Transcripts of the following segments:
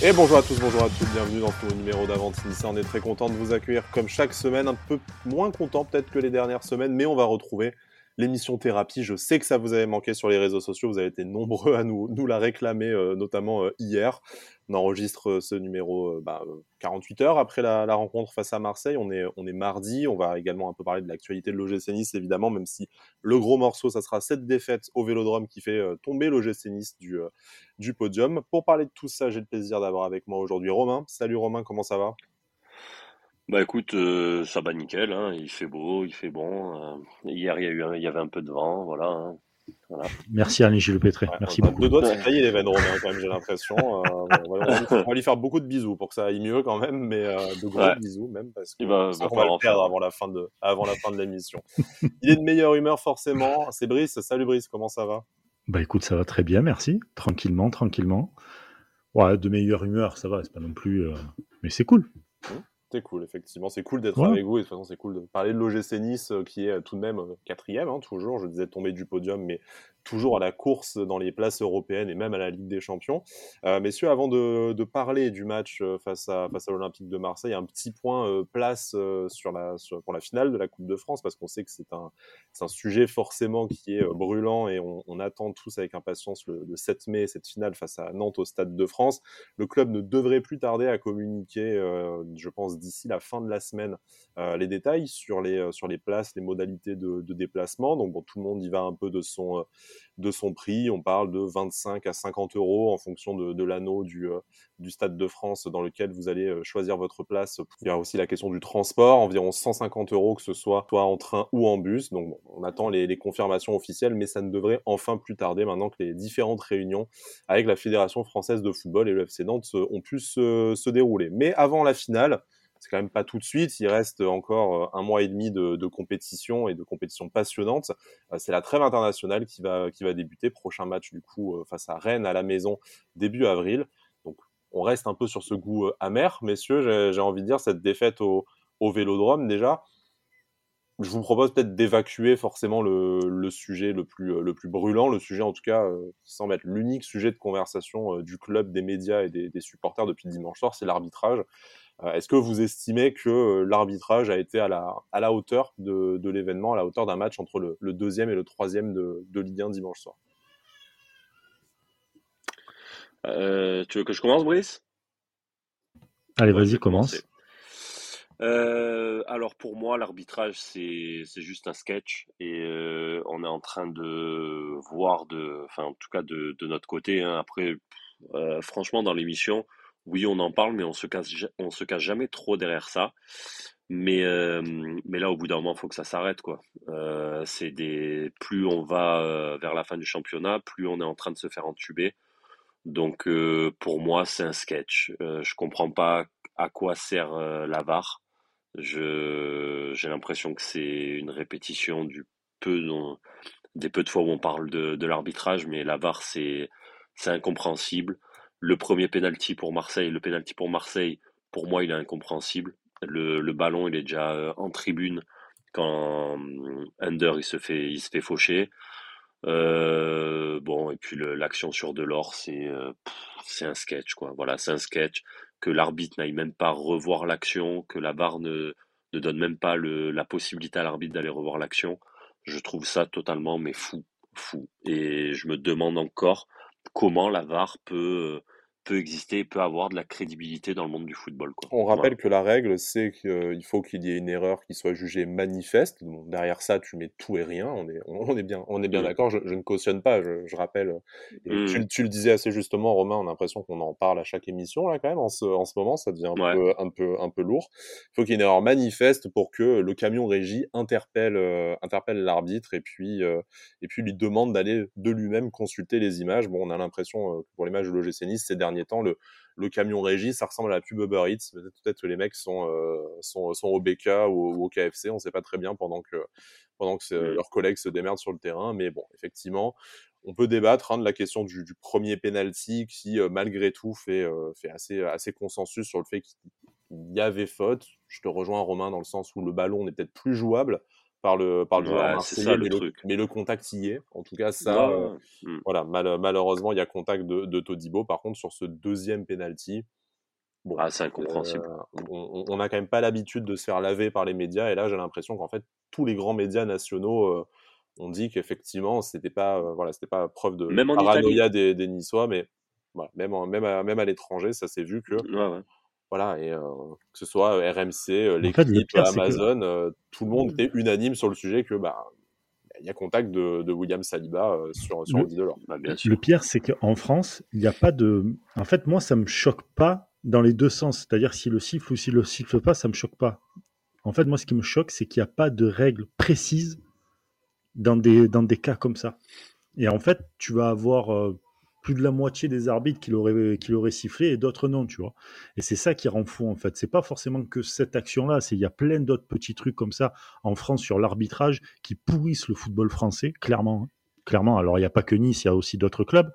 Et bonjour à tous, bonjour à toutes, bienvenue dans ce nouveau numéro d'Avant-Nice. On est très content de vous accueillir comme chaque semaine, un peu moins content peut-être que les dernières semaines, mais on va retrouver l'émission thérapie. Je sais que ça vous avait manqué sur les réseaux sociaux, vous avez été nombreux à nous, nous la réclamer, euh, notamment euh, hier. On enregistre euh, ce numéro bah, 48 heures après la, rencontre face à Marseille. On est, mardi. On va également un peu parler de l'actualité de l'OGC Nice, évidemment, même si le gros morceau, ça sera cette défaite au Vélodrome qui fait tomber l'OGC Nice du, podium. Pour parler de tout ça, j'ai le plaisir d'avoir avec moi aujourd'hui Romain. Salut Romain, comment ça va? Bah écoute, euh, ça va nickel, hein. il fait beau, il fait bon. Euh, hier, il y avait un peu de vent, voilà. Hein. Voilà. Merci Alain Gilles Pétré, merci beaucoup. Deux doigts de tailler les veines, Romain, quand même, j'ai l'impression. Euh, on, va, lui faire beaucoup de bisous pour que ça aille mieux quand même, mais de gros bisous même, parce qu'on va, va le perdre avant la fin de, avant la fin de l'émission. il est de meilleure humeur forcément. C'est Brice. Salut Brice, comment ça va? Bah écoute, ça va très bien, merci. Tranquillement, tranquillement. Ouais, de meilleure humeur, ça va, c'est pas non plus. Mais c'est cool. C'est cool, effectivement. C'est cool d'être avec vous. Et de toute façon, c'est cool de parler de l'OGC Nice, euh, qui est euh, tout de même euh, quatrième, hein, toujours. Je disais tomber du podium, mais toujours à la course dans les places européennes et même à la Ligue des Champions. Euh, messieurs, avant de, de, parler du match face à, face à l'Olympique de Marseille, un petit point euh, place euh, sur la, sur, pour la finale de la Coupe de France, parce qu'on sait que c'est un, un sujet forcément qui est brûlant et on, on attend tous avec impatience le, le, 7 mai, cette finale face à Nantes au Stade de France. Le club ne devrait plus tarder à communiquer, je pense, d'ici la fin de la semaine, les détails sur les, sur les places, les modalités de, déplacement. Donc, bon, tout le monde y va un peu de son de son prix. On parle de 25 à 50 euros en fonction de, l'anneau du, euh, du Stade de France dans lequel vous allez euh, choisir votre place. Il y a aussi la question du transport, environ 150 euros que ce soit soit en train ou en bus. Donc on attend les, les, confirmations officielles, mais ça ne devrait enfin plus tarder maintenant que les différentes réunions avec la Fédération française de football et le FC Nantes ont pu se, se dérouler. Mais avant la finale, c'est quand même pas tout de suite. Il reste encore euh, un mois et demi de, compétition et de compétition passionnante. Euh, c'est la trêve internationale qui va, qui va débuter. Prochain match du coup euh, face à Rennes à la maison début avril. Donc on reste un peu sur ce goût amer, messieurs. J'ai envie de dire cette défaite au, au Vélodrome déjà. Je vous propose peut-être d'évacuer forcément le, sujet le plus, le plus brûlant, le sujet en tout cas qui semble être l'unique sujet de conversation du club, des médias et des supporters depuis dimanche soir, c'est l'arbitrage. Euh, est-ce que vous estimez que euh, l'arbitrage a été à la, à la hauteur de, de l'événement, à la hauteur d'un match entre le, le, deuxième et le troisième de, de Ligue 1 dimanche soir? Euh, Tu veux que je commence, Brice? Allez, vas-y, commence. Euh, alors pour moi, l'arbitrage c'est c'est juste un sketch et euh, on est en train de voir de, enfin en tout cas de, de notre côté. Hein. Après, euh, franchement, dans l'émission, oui, on en parle, mais on se cache, on se cache jamais trop derrière ça. Mais, mais là, au bout d'un moment, il faut que ça s'arrête, quoi. C'est des, plus on va vers la fin du championnat, plus on est en train de se faire entuber. Donc, pour moi, c'est un sketch. Je comprends pas à quoi sert la VAR. Je, j'ai l'impression que c'est une répétition du peu des peu de fois où on parle de, l'arbitrage, mais la VAR, c'est, c'est incompréhensible. Le premier penalty pour Marseille, le penalty pour Marseille, pour moi, il est incompréhensible. Le, ballon, il est déjà euh, en tribune quand euh, Under il se fait, il se fait faucher. Euh, bon, et puis l'action sur Delors, c'est un sketch, quoi. Voilà, c'est un sketch. Que l'arbitre n'aille même pas revoir l'action, que la barre ne, ne donne même pas la possibilité à l'arbitre d'aller revoir l'action. Je trouve ça totalement, mais fou, fou. Et je me demande encore comment la VAR peut, peut exister, peut avoir de la crédibilité dans le monde du football. Quoi. On rappelle que la règle, c'est qu'il faut qu'il y ait une erreur qui soit jugée manifeste. Donc, derrière ça, tu mets tout et rien. On est, on est bien, on est bien mmh. d'accord. Je, je, ne cautionne pas. Je, je rappelle. Mmh. Tu, tu, le disais assez justement, Romain. On a l'impression qu'on en parle à chaque émission là, quand même. En ce, en ce moment, ça devient un ouais. peu, un peu, un peu lourd. Il faut qu'il y ait une erreur manifeste pour que le camion régie interpelle, euh, interpelle l'arbitre et puis, euh, et puis lui demande d'aller de lui-même consulter les images. Bon, on a l'impression euh, pour les matchs de l'OGC Nice ces derniers temps, le, le camion régie, ça ressemble à la pub Uber Eats. Peut-être que les mecs sont, euh, sont, sont au BK ou, ou, au KFC, on ne sait pas très bien pendant que, pendant que mmh. leurs collègues se démerdent sur le terrain. Mais bon, effectivement, on peut débattre hein, de la question du, du premier penalty qui, euh, malgré tout, fait, euh, fait assez, assez consensus sur le fait qu'il y avait faute. Je te rejoins, Romain, dans le sens où le ballon n'est peut-être plus jouable par le, par le joueur marseillais, mais, le, mais, le, contact y est. En tout cas, ça, euh, mmh. voilà, malheureusement, il y a contact de, de, Todibo. Par contre, sur ce deuxième penalty, bon, ah, c'est incompréhensible. on n'a quand même pas l'habitude de se faire laver par les médias, et là, j'ai l'impression qu'en fait, tous les grands médias nationaux ont dit qu'effectivement, c'était pas, voilà, c'était pas preuve de paranoïa des, des, Niçois, mais même, même à, même à l'étranger, ça s'est vu que. Voilà, et que ce soit RMC, l'équipe, Amazon, tout le monde était unanime sur le sujet que bah, il y a contact de, de William Saliba sur, sur le, de bah, le pire, c'est qu'en France, il n'y a pas de. En fait, moi, ça me choque pas dans les deux sens. C'est-à-dire, si le siffle ou si le siffle pas, ça me choque pas. En fait, moi, ce qui me choque, c'est qu'il n'y a pas de règles précises dans des, dans des cas comme ça. Et en fait, tu vas avoir plus de la moitié des arbitres qui l'auraient qui sifflé et d'autres non, tu vois. Et c'est ça qui rend fou en fait. C'est pas forcément que cette action-là, c'est il y a plein d'autres petits trucs comme ça en France sur l'arbitrage qui pourrissent le football français, clairement. Hein. Clairement. Alors il n'y a pas que Nice, il y a aussi d'autres clubs.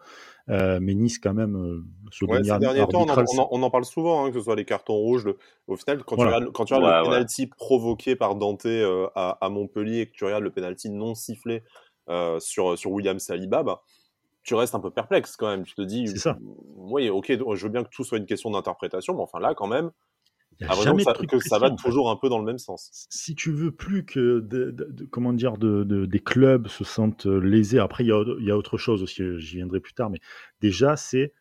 Euh, mais Nice, quand même, euh, ces derniers temps, on en, parle souvent, hein, que ce soit les cartons rouges. Au final, quand tu regardes, quand tu regardes le penalty provoqué par Dante euh, à, à, Montpellier et que tu regardes le penalty non sifflé sur, sur William Saliba, bah, tu restes un peu perplexe quand même. Tu te dis, ça. oui, ok, je veux bien que tout soit une question d'interprétation, mais enfin là, quand même, jamais ça, que ça va toujours un peu dans le même sens. Si tu veux plus que de, comment dire de, des clubs se sentent euh, lésés, après il y, y a, autre chose aussi, euh, j'y viendrai plus tard, mais déjà c'est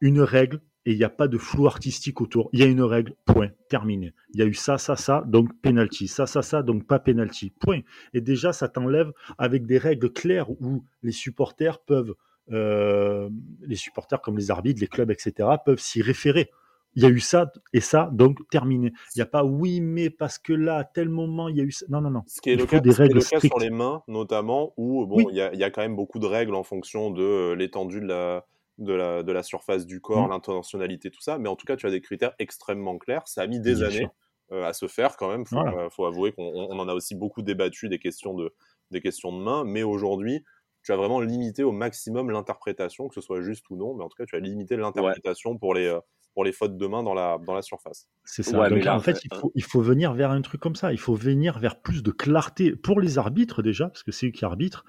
une règle et il n'y a pas de flou artistique autour. Il y a une règle, point, terminé. Il y a eu ça, ça, ça, donc penalty. Ça, ça, ça, donc pas penalty. Point. Et déjà, ça t'enlève avec des règles claires où les supporters peuvent, euh, les supporters comme les arbitres, les clubs, etc., peuvent s'y référer. Il y a eu ça et ça, donc terminé. Il n'y a pas oui, mais parce que là, à tel moment, il y a eu ça. Non, non, non. Ce qui est, le, cas, des règles le cas, sur les mains, notamment, où bon, il, y a, il y, a, quand même beaucoup de règles en fonction de euh, l'étendue de la, de la, de la surface du corps, mmh. l'intentionnalité, tout ça. Mais en tout cas, tu as des critères extrêmement clairs. Ça a mis des années euh, à se faire quand même. Il euh, faut, avouer qu'on en a aussi beaucoup débattu des questions de, des questions de main. Mais aujourd'hui, tu as vraiment limité au maximum l'interprétation, que ce soit juste ou non. Mais en tout cas, tu as limité l'interprétation pour les. Euh, pour les fautes de main dans la, dans la surface. C'est ça. Donc, en fait, il faut, il faut venir vers un truc comme ça. Il faut venir vers plus de clarté pour les arbitres déjà, parce que c'est eux qui arbitrent,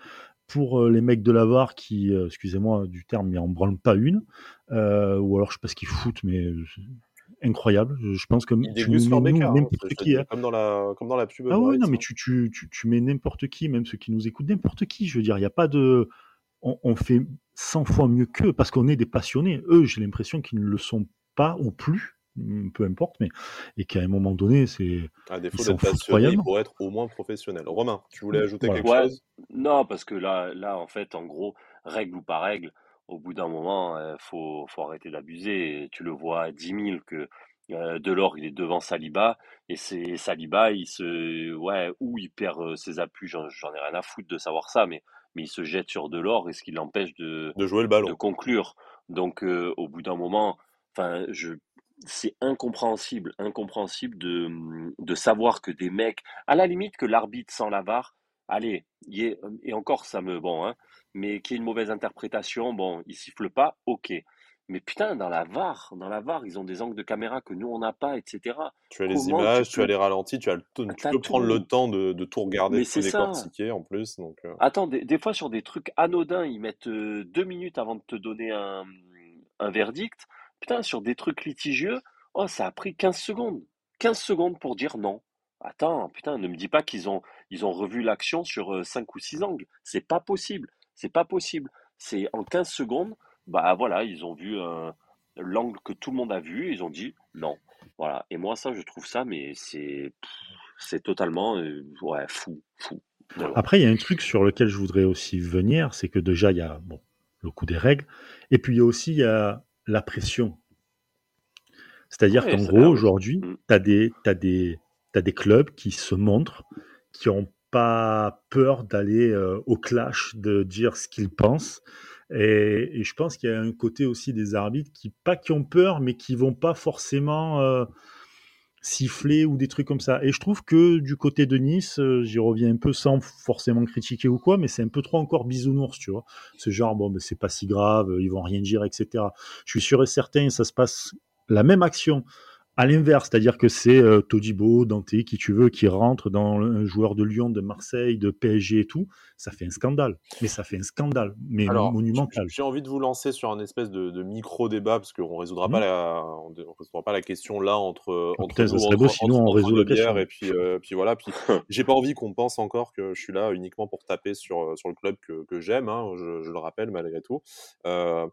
pour euh, les mecs de la VAR qui, euh, excusez-moi du terme, mais en branlent pas une, euh, ou alors je sais pas ce qu'ils foutent, mais incroyable. Je pense que tu mets hein, n'importe qui. Hein. Comme, dans la, comme dans la pub. Ah ouais, non, mais tu, tu, tu, tu mets n'importe qui, même ceux qui nous écoutent, n'importe qui. Je veux dire, il n'y a pas de. On, on fait 100 fois mieux qu'eux parce qu'on est des passionnés. Eux, j'ai l'impression qu'ils ne le sont pas ou plus. Mmh, peu importe, mais et qu'à un moment donné, c'est. À défaut d'être passionné, pour être au moins professionnel. Romain, tu voulais ajouter quelque chose? Non, parce que là, là, en fait, en gros, règle ou pas règle, au bout d'un moment, il euh, faut, faut arrêter d'abuser. Tu le vois à 10 000 que euh, Delors, il est devant Saliba, et c'est Saliba, il se. Ouais, ou il perd euh, ses appuis, j'en ai rien à foutre de savoir ça, mais, mais il se jette sur Delors et ce qui l'empêche de, de jouer le ballon. De conclure. Donc, au bout d'un moment, enfin, je c'est incompréhensible, incompréhensible de, de savoir que des mecs, à la limite que l'arbitre sans la VAR, allez, y et encore ça me bon, hein, mais qu'il y ait une mauvaise interprétation, bon, il siffle pas, ok. Mais putain, dans la VAR, dans la VAR, ils ont des angles de caméra que nous on n'a pas, etc. Tu as les images, tu, as les ralentis, tu as tu peux prendre le temps de, de tout regarder, de tout décortiquer en plus. Donc, euh. Attends, des, fois sur des trucs anodins, ils mettent euh, deux minutes avant de te donner un, un verdict. Putain, sur des trucs litigieux, oh, ça a pris 15 secondes. 15 secondes pour dire non. Attends, putain, ne me dis pas qu'ils ont, ils ont revu l'action sur 5 euh, ou 6 angles. C'est pas possible. C'est pas possible. C'est en 15 secondes, bah voilà, ils ont vu euh, l'angle que tout le monde a vu, ils ont dit non. Voilà. Et moi, ça, je trouve ça, mais c'est, c'est totalement, euh, fou, fou. Après, il y a un truc sur lequel je voudrais aussi venir, c'est que déjà, il y a bon, le coup des règles, et puis il y a aussi il y a la pression. C'est-à-dire qu'en gros, aujourd'hui, mm. tu as, des, des, des clubs qui se montrent, qui n'ont pas peur d'aller euh, au clash, de dire ce qu'ils pensent. Et, je pense qu'il y a un côté aussi des arbitres qui, pas qui ont peur, mais qui vont pas forcément euh, siffler ou des trucs comme ça. Et je trouve que du côté de Nice, euh, j'y reviens un peu sans forcément critiquer ou quoi, mais c'est un peu trop encore bisounours, tu vois. Ce genre, bon, mais c'est pas si grave, ils vont rien dire, etc. Je suis sûr et certain, ça se passe la même action à l'inverse, c'est-à-dire que c'est euh, Todibo, Dante, qui tu veux, qui rentre dans un joueur de Lyon, de Marseille, de PSG et tout, ça fait un scandale. Mais ça fait un scandale, mais monumental. J'ai envie de vous lancer sur un espèce de, micro-débat, parce qu'on ne résoudra, pas mmh. la, on, résoudra pas la question là entre, ah, entre nous, serait beau, sinon on résout la question. Et puis, euh, puis voilà, puis j'ai pas envie qu'on pense encore que je suis là uniquement pour taper sur, sur le club que, que j'aime, hein, je, je, le rappelle malgré tout. Euh,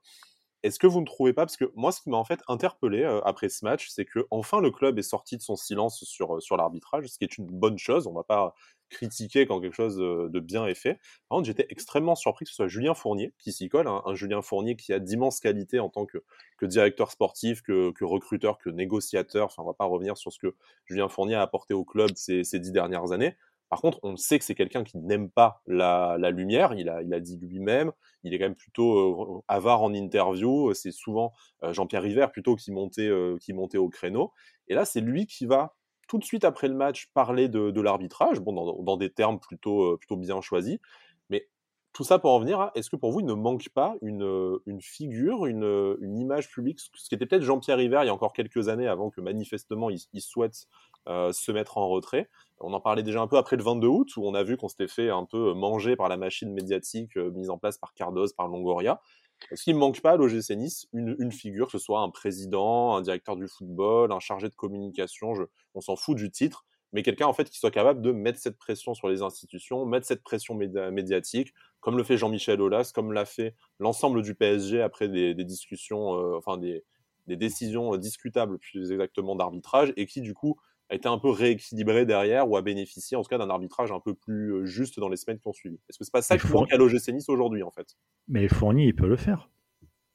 est-ce que vous ne trouvez pas, parce que moi, ce qui m'a en fait interpellé euh, après ce match, c'est que enfin le club est sorti de son silence sur, euh, sur l'arbitrage, ce qui est une bonne chose. On ne va pas critiquer quand quelque chose de bien est fait. Par contre, j'étais extrêmement surpris que ce soit Julien Fournier qui s'y colle, hein, un Julien Fournier qui a d'immenses qualités en tant que, que directeur sportif, que, que, recruteur, que négociateur. Enfin, on va pas revenir sur ce que Julien Fournier a apporté au club ces, ces dix dernières années. Par contre, on sait que c'est quelqu'un qui n'aime pas la, lumière. Il a, dit lui-même. Il est quand même plutôt euh, avare en interview. C'est souvent euh, Jean-Pierre River plutôt qui montait, euh, au créneau. Et là, c'est lui qui va tout de suite après le match parler de, l'arbitrage, bon, dans, des termes plutôt, bien choisis. Mais tout ça pour en venir à, est-ce que pour vous, il ne manque pas une, figure, une, image publique, ce qui était peut-être Jean-Pierre River il y a encore quelques années, avant que manifestement il souhaite se mettre en retrait on en parlait déjà un peu après le 22 août, où on a vu qu'on s'était fait un peu manger par la machine médiatique euh, mise en place par Cardos, par Longoria. Est-ce qu'il ne manque pas à l'OGC Nice une, figure, que ce soit un président, un directeur du football, un chargé de communication, on s'en fout du titre, mais quelqu'un en fait qui soit capable de mettre cette pression sur les institutions, mettre cette pression médiatique, comme le fait Jean-Michel Aulas, comme l'a fait l'ensemble du PSG après des, discussions, euh, enfin des, des, décisions discutables plus exactement d'arbitrage, et qui du coup a été un peu rééquilibré derrière ou a bénéficié en tout cas d'un arbitrage un peu plus euh, juste dans les semaines qui ont suivi. Est-ce que c'est pas ça qui manque à l'OGC Nice aujourd'hui en fait? Mais Fournier, il peut le faire.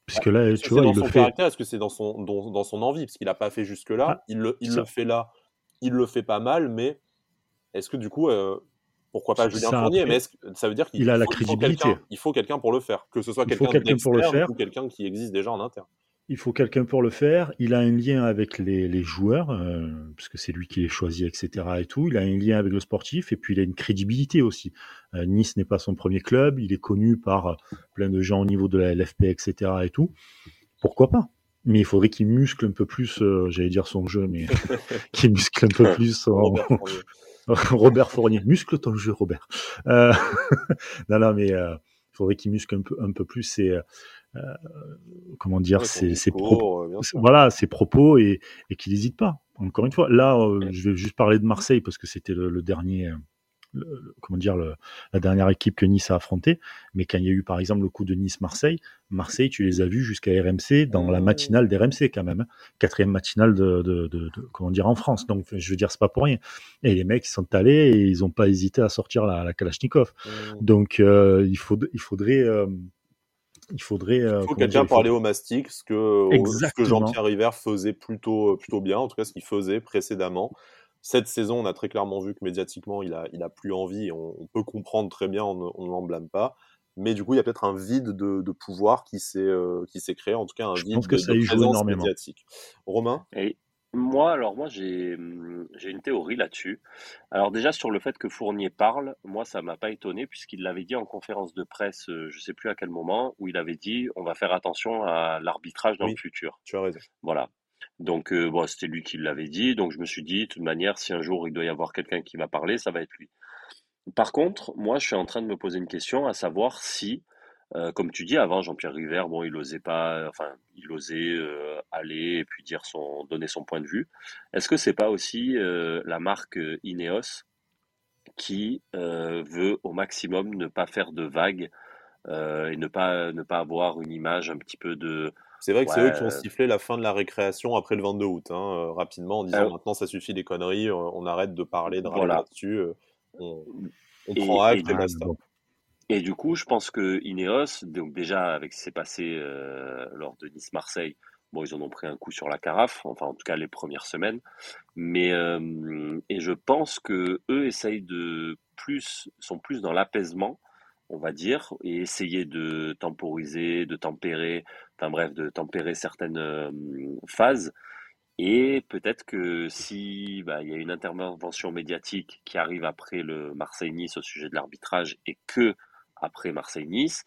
Puisque là, tu vois, son le caractère, est-ce que c'est dans son, dans, son envie? Parce qu'il n'a pas fait jusque-là, ah, il, le, il le, fait là, il le fait pas mal, mais est-ce que du coup, euh, pourquoi pas Julien Fournier? Mais ça veut dire qu'il a la crédibilité. Il faut quelqu'un pour le faire, que ce soit quelqu'un pour le faire ou quelqu'un qui existe déjà en interne. Il faut quelqu'un pour le faire. Il a un lien avec les, joueurs, euh, puisque c'est lui qui les choisit, etc. Et tout. Il a un lien avec le sportif, et puis il a une crédibilité aussi. Euh, nice n'est pas son premier club. Il est connu par plein de gens au niveau de la LFP, etc. Et tout. Pourquoi pas? Mais il faudrait qu'il muscle un peu plus, euh, j'allais dire son jeu, mais qu'il muscle un peu plus Robert, Fournier. Muscle ton jeu, Robert. non, non, mais il faudrait qu'il muscle un peu, un peu plus euh, comment dire, ses, propos, euh, voilà, ses propos et, et qu'il n'hésite pas. Encore une fois, là, euh, je vais juste parler de Marseille parce que c'était le, dernier, comment dire, la dernière équipe que Nice a affrontée. Mais quand il y a eu par exemple le coup de Nice-Marseille, Marseille, tu les as vus jusqu'à RMC dans la matinale d'RMC quand même, hein. quatrième matinale de, comment dire en France. Donc je veux dire, c'est pas pour rien. Et les mecs ils sont allés et ils n'ont pas hésité à sortir la, Kalachnikov. Mmh. Donc il, faut, il faudrait il faudrait. Euh, il faut quelqu'un pour aller au mastic, ce que, que Jean-Pierre River faisait plutôt, plutôt bien, en tout cas ce qu'il faisait précédemment. Cette saison, on a très clairement vu que médiatiquement, il a, il a plus envie, et on, peut comprendre très bien, on ne l'en blâme pas. Mais du coup, il y a peut-être un vide de, de pouvoir qui s'est euh, créé, en tout cas un vide que de, présence médiatique. Romain? Moi, alors moi, j'ai j'ai une théorie là-dessus. Alors déjà sur le fait que Fournier parle, moi ça m'a pas étonné puisqu'il l'avait dit en conférence de presse, euh, je sais plus à quel moment, où il avait dit on va faire attention à l'arbitrage dans le futur. Tu as raison. Voilà. Donc euh, bon, c'était lui qui l'avait dit, donc je me suis dit de toute manière, si un jour il doit y avoir quelqu'un qui va parler, ça va être lui. Par contre, moi je suis en train de me poser une question, à savoir si euh, comme tu dis, avant Jean-Pierre River, bon, il osait pas, enfin, il osait euh, aller et puis dire son, donner son point de vue. Est-ce que c'est pas aussi euh, la marque Ineos qui veut au maximum ne pas faire de vagues et ne pas ne pas avoir une image un petit peu de c'est vrai que c'est eux qui ont sifflé la fin de la récréation après le 22 août, hein, rapidement, en disant maintenant ça suffit les conneries, on, arrête de parler de voilà. là-dessus, on, prend acte et, basta. Et du coup, je pense que Ineos, donc déjà avec ce qui s'est passé euh, lors de Nice-Marseille, bon, ils en ont pris un coup sur la carafe, enfin en tout cas les premières semaines. Mais euh, et je pense que eux essayent de plus, sont plus dans l'apaisement, on va dire, et essayer de temporiser, de tempérer, enfin bref, de tempérer certaines euh, phases. Et peut-être que si bah, y a une intervention médiatique qui arrive après le Marseille-Nice au sujet de l'arbitrage et que après Marseille-Nice,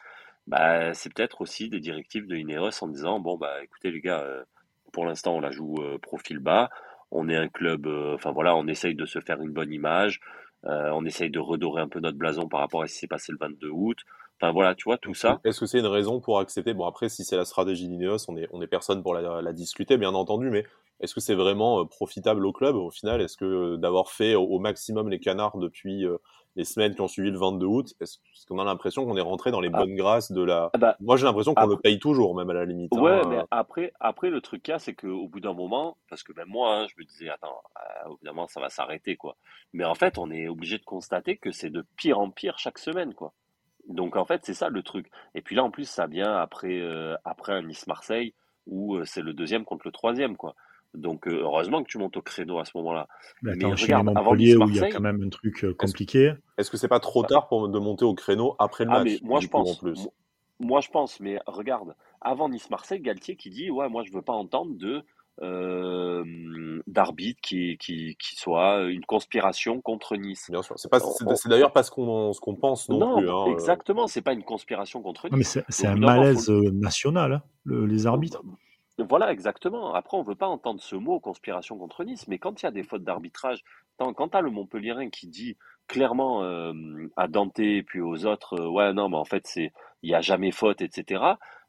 bah, c'est peut-être aussi des directives de Ineos en disant bon bah écoutez les gars, euh, pour l'instant on la joue euh, profil bas, on est un club, enfin voilà, on essaye de se faire une bonne image, on essaye de redorer un peu notre blason par rapport à ce qui s'est passé le 22 août. Enfin voilà, tu vois, tout ça. Est-ce que c'est une raison pour accepter? Bon, après, si c'est la stratégie d'Ineos, on est, on est personne pour la, discuter, bien entendu, mais est-ce que c'est vraiment profitable au club au final? Est-ce que d'avoir fait au, maximum les canards depuis les semaines qui ont suivi le 22 août, est-ce qu'on a l'impression qu'on est rentré dans les ah. bonnes grâces de la. Ah bah, Moi, j'ai l'impression qu'on le paye toujours, même à la limite. Ouais, hein, mais euh. après, après, le truc qu'il y a, c'est qu'au bout d'un moment, parce que même moi, hein, je me disais, attends, euh, au bout d'un moment, ça va s'arrêter, quoi. Mais en fait, on est obligé de constater que c'est de pire en pire chaque semaine, quoi. Donc, en fait, c'est ça le truc. Et puis là, en plus, ça vient après, euh, après un Nice-Marseille où c'est le deuxième contre le troisième, quoi. Donc euh, heureusement que tu montes au créneau à ce moment-là. Mais, mais regarde, avant Montpellier où il y a quand même un truc euh, compliqué. Est-ce que c'est pas trop tard pour de monter au créneau après le ah, match moi je pense. plus? Moi je pense, mais regarde, avant Nice-Marseille, Galtier qui dit ouais moi je veux pas entendre de euh, d'arbitre qui, qui, qui, soit une conspiration contre Nice. Bien sûr, c'est, pas, c'est, d'ailleurs pas ce qu'on, ce qu'on pense non, plus. Hein, exactement, c'est pas une conspiration contre Nice. mais c'est, un malaise national, hein, les arbitres. Voilà, exactement. Après, on ne veut pas entendre ce mot conspiration contre Nice, mais quand il y a des fautes d'arbitrage, quand tu as le Montpellierin qui dit clairement euh, à Dante et puis aux autres, euh, ouais, non, mais en fait, il n'y a jamais faute, etc.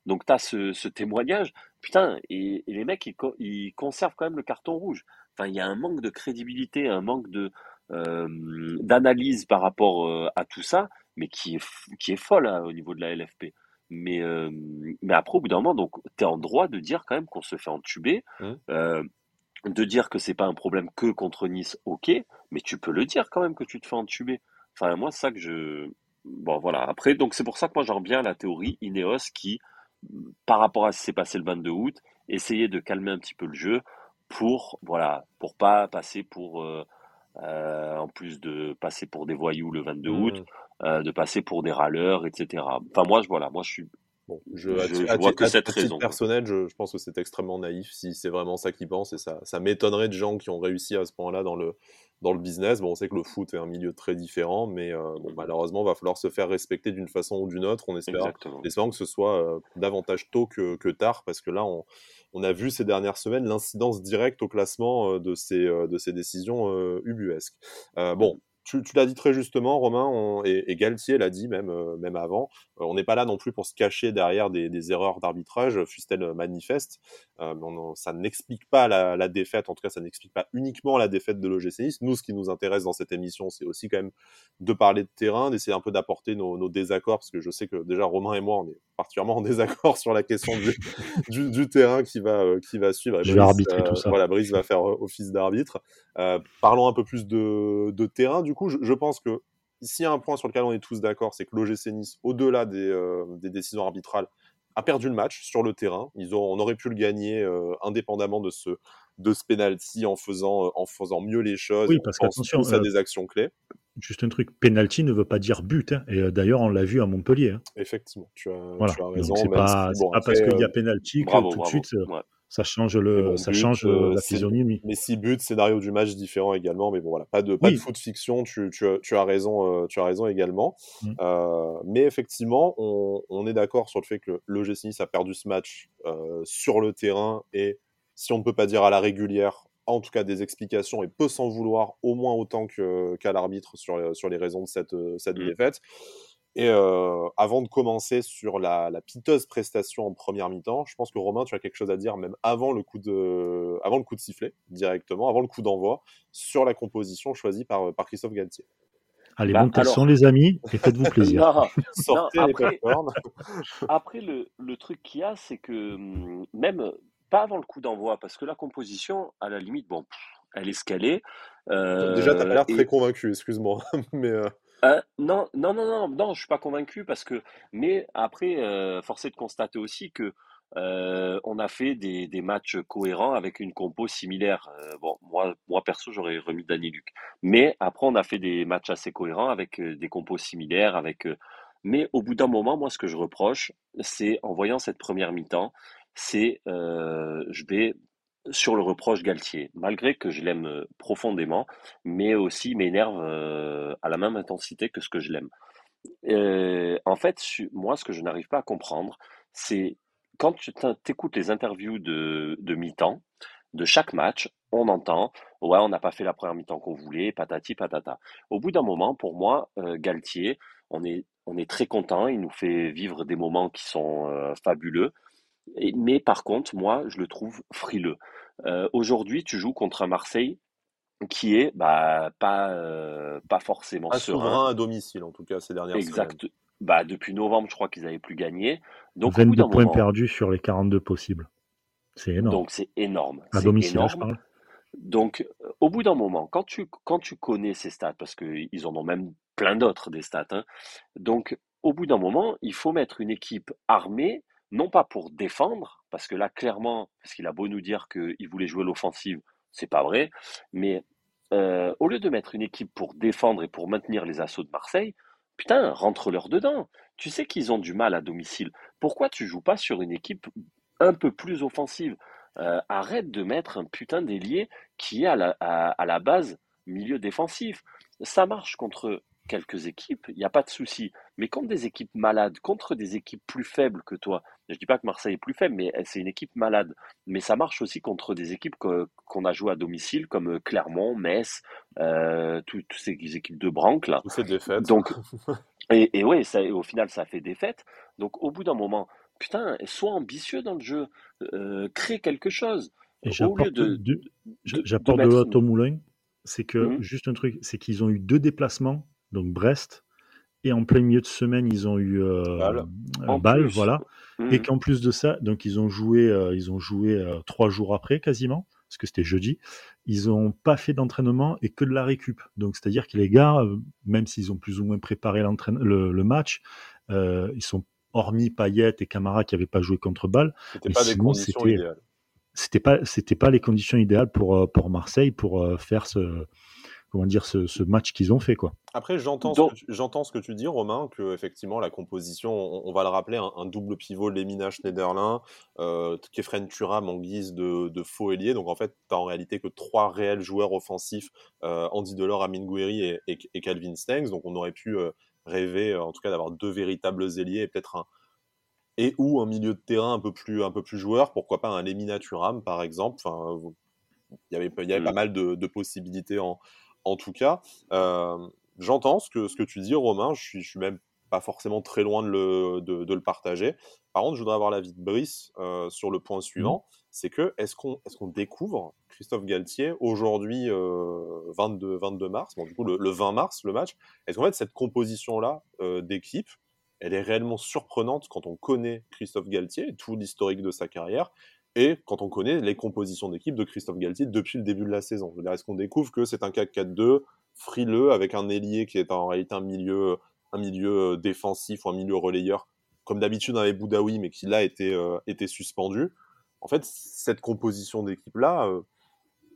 Donc, tu as ce, témoignage. Putain, et, les mecs, ils, conservent quand même le carton rouge. Enfin, il y a un manque de crédibilité, un manque euh, d'analyse par rapport à tout ça, mais qui est, qui est folle hein, au niveau de la LFP. Mais, euh, mais après, au bout d'un moment, donc, tu es en droit de dire quand même qu'on se fait entuber, mmh. euh, de dire que c'est pas un problème que contre Nice, ok, mais tu peux le dire quand même que tu te fais entuber. Enfin, moi, c'est ça que je. Bon, voilà. Après, donc, c'est pour ça que moi, j'en reviens à la théorie Ineos qui, par rapport à ce qui s'est passé le 22 août, essayait de calmer un petit peu le jeu pour, voilà, pour pas passer pour. Euh, en plus de passer pour des voyous le 22 août, mmh. Euh, de passer pour des râleurs, etc. Enfin, moi, je, voilà, moi, je suis. Bon, je, vois que cette raison. personnel, je, je, pense que c'est extrêmement naïf si c'est vraiment ça qu'ils pensent et ça, ça m'étonnerait de gens qui ont réussi à ce point-là dans le, dans le business. Bon, on sait que le foot est un milieu très différent, mais euh, bon, malheureusement, il va falloir se faire respecter d'une façon ou d'une autre. On espère, espérant que ce soit euh, davantage tôt que, que, tard, parce que là, on, on, a vu ces dernières semaines l'incidence directe au classement de, ces, de ces décisions ubuesques. bon, tu, l'as dit très justement, Romain, et, Galtier l'a dit même, euh, avant, euh, on n'est pas là non plus pour se cacher derrière des, erreurs d'arbitrage, fussent-elles manifestes. Euh, ça n'explique pas la, défaite, en tout cas, ça n'explique pas uniquement la défaite de l'OGC Nice. Nous, ce qui nous intéresse dans cette émission, c'est aussi quand même de parler de terrain, d'essayer un peu d'apporter nos, désaccords, parce que je sais que déjà Romain et moi, on est particulièrement en désaccord sur la question du, du, terrain qui va, qui va suivre. je vais arbitrer tout ça. Voilà, Brice va faire office d'arbitre. parlons un peu plus de, de terrain, du coup, je, je pense que s'il y a un point sur lequel on est tous d'accord, c'est que l'OGC Nice, au-delà des, euh, des, décisions arbitrales, a perdu le match sur le terrain. Ils ont, on aurait pu le gagner euh, indépendamment de ce, de ce penalty en faisant, euh, en faisant mieux les choses. Oui, parce qu'attention, ça des actions clés. Juste un truc, penalty ne veut pas dire but. Hein, et d'ailleurs, on l'a vu à Montpellier. Hein. Effectivement, tu as, tu as raison. C'est pas, pas, parce qu'il y a penalty que tout de suite ça change le, ça change euh, la physionomie. Mais six buts, scénario du match différent également. Mais bon, voilà, pas de, pas de foot fiction. Tu, tu, tu as raison, euh, tu as raison également. Mmh. Euh, mais effectivement, on, on est d'accord sur le fait que le Nice a perdu ce match sur le terrain et si on ne peut pas dire à la régulière, en tout cas des explications et peut s'en vouloir au moins autant qu'à l'arbitre sur, sur les raisons de cette, cette mmh. défaite. Et euh, avant de commencer sur la, la, piteuse prestation en première mi-temps, je pense que Romain, tu as quelque chose à dire même avant le coup de, avant le coup de sifflet directement, avant le coup d'envoi, sur la composition choisie par, par Christophe Galtier. Allez, bah, montez son les amis et faites-vous plaisir. Sortez après, après, le, le truc qu'il y a, c'est que hum, même pas avant le coup d'envoi, parce que la composition, à la limite, bon, elle est scalée. Euh, Déjà, tu as l'air très convaincu, excuse-moi. mais euh, euh, non, non, non, non, non, je suis pas convaincu parce que, mais après, euh, force est de constater aussi que euh, on a fait des, des, matchs cohérents avec une compo similaire. Euh, bon, moi, moi perso, j'aurais remis Danny Luc, mais après, on a fait des matchs assez cohérents avec euh, des compos similaires, avec. mais au bout d'un moment, moi, ce que je reproche, c'est en voyant cette première mi-temps, c'est je vais sur le reproche Galtier, malgré que je l'aime euh, profondément, mais aussi m'énerve euh, à la même intensité que ce que je l'aime. Euh, en fait, moi, ce que je n'arrive pas à comprendre, c'est quand tu écoutes les interviews de, mi-temps, de chaque match, on entend, ouais, on n'a pas fait la première mi-temps qu'on voulait, patati patata. Au bout d'un moment, pour moi, Galtier, on est, on est très content, il nous fait vivre des moments qui sont fabuleux. Mais par contre, moi, je le trouve frileux. Euh, aujourd'hui, tu joues contre un Marseille qui est bah, pas, pas forcément pas serein. à domicile, en tout cas, ces dernières exact. Bah, depuis novembre, je crois qu'ils n'avaient plus gagné. Donc, 22 points perdus sur les 42 possibles. C'est énorme. Donc c'est énorme. À domicile, je parle. Donc au bout d'un moment, quand tu, quand tu connais ces stats, parce qu'ils en ont même plein d'autres des stats, hein, donc au bout d'un moment, il faut mettre une équipe armée, non pas pour défendre, parce que là clairement, parce qu'il a beau nous dire qu'il voulait jouer l'offensive, c'est pas vrai, mais euh, au lieu de mettre une équipe pour défendre et pour maintenir les assauts de Marseille, putain, rentre-leur dedans. Tu sais qu'ils ont du mal à domicile. Pourquoi tu joues pas sur une équipe un peu plus offensive? Euh, arrête de mettre un putain d'ailier qui est à la, à, la, base milieu défensif. Ça marche contre quelques équipes, il n'y a pas de souci. Mais contre des équipes malades, contre des équipes plus faibles que toi, je ne dis pas que Marseille est plus faible, mais c'est une équipe malade. Mais ça marche aussi contre des équipes qu'on a jouées à domicile, comme Clermont, Metz, euh, toutes ces équipes de branque là. Donc, et, et ouais, ça, au final, ça fait défaite. Donc, au bout d'un moment, putain, sois ambitieux dans le jeu, euh, crée quelque chose. Et j'apporte de, de, de, moulin, c'est que, mmh. juste un truc, c'est qu'ils ont eu deux déplacements, donc Brest, et en plein milieu de semaine, ils ont eu euh, balle, voilà. Et mmh. qu'en plus de ça, donc ils ont joué, euh, ils ont joué euh, trois jours après quasiment, parce que c'était jeudi. Ils n'ont pas fait d'entraînement et que de la récup. Donc c'est-à-dire que les gars, même s'ils ont plus ou moins préparé le, le, match, ils sont hormis Payet et Camara qui n'avaient pas joué contre Bâle. C'était pas des conditions idéales. C'était pas, c'était pas les conditions idéales pour, euh, pour Marseille pour euh, faire ce, comment dire, ce, match qu'ils ont fait. Quoi. Après, j'entends, ce, ce, que tu dis, Romain, que effectivement la composition, on, va le rappeler, un, double pivot Lemina Schneiderlin, euh, Kefren Turam en guise de, faux ailier. Donc en fait, tu en réalité que trois réels joueurs offensifs, euh, Andy Delors, Amin Gouiri et, et, Calvin Stengs. Donc on aurait pu rêver, euh, en tout cas, d'avoir deux véritables ailiers et peut-être un et ou un milieu de terrain un peu plus un peu plus joueur. Pourquoi pas un Lemina Turam, par exemple. Enfin, il y avait, il y avait pas mal de, possibilités en, en tout cas. Euh, j'entends ce que, ce que tu dis, Romain. Je suis, je suis même pas forcément très loin de le, de, le partager. Par contre, je voudrais avoir l'avis de Brice euh, sur le point suivant. Mmh. C'est que est-ce qu'on est qu'on découvre Christophe Galtier aujourd'hui, 22, 22 mars, bon, du coup le, 20 mars, le match, est-ce qu'en fait cette composition-là d'équipe, elle est réellement surprenante quand on connaît Christophe Galtier, tout l'historique de sa carrière, et quand on connaît les compositions d'équipe de Christophe Galtier depuis le début de la saison. Est-ce qu'on découvre que c'est un 4-4-2 frileux avec un ailier qui est en réalité un milieu, un milieu défensif ou un milieu relayeur, comme d'habitude avec Boudaoui, mais qui là était, été suspendu? En fait, cette composition d'équipe-là,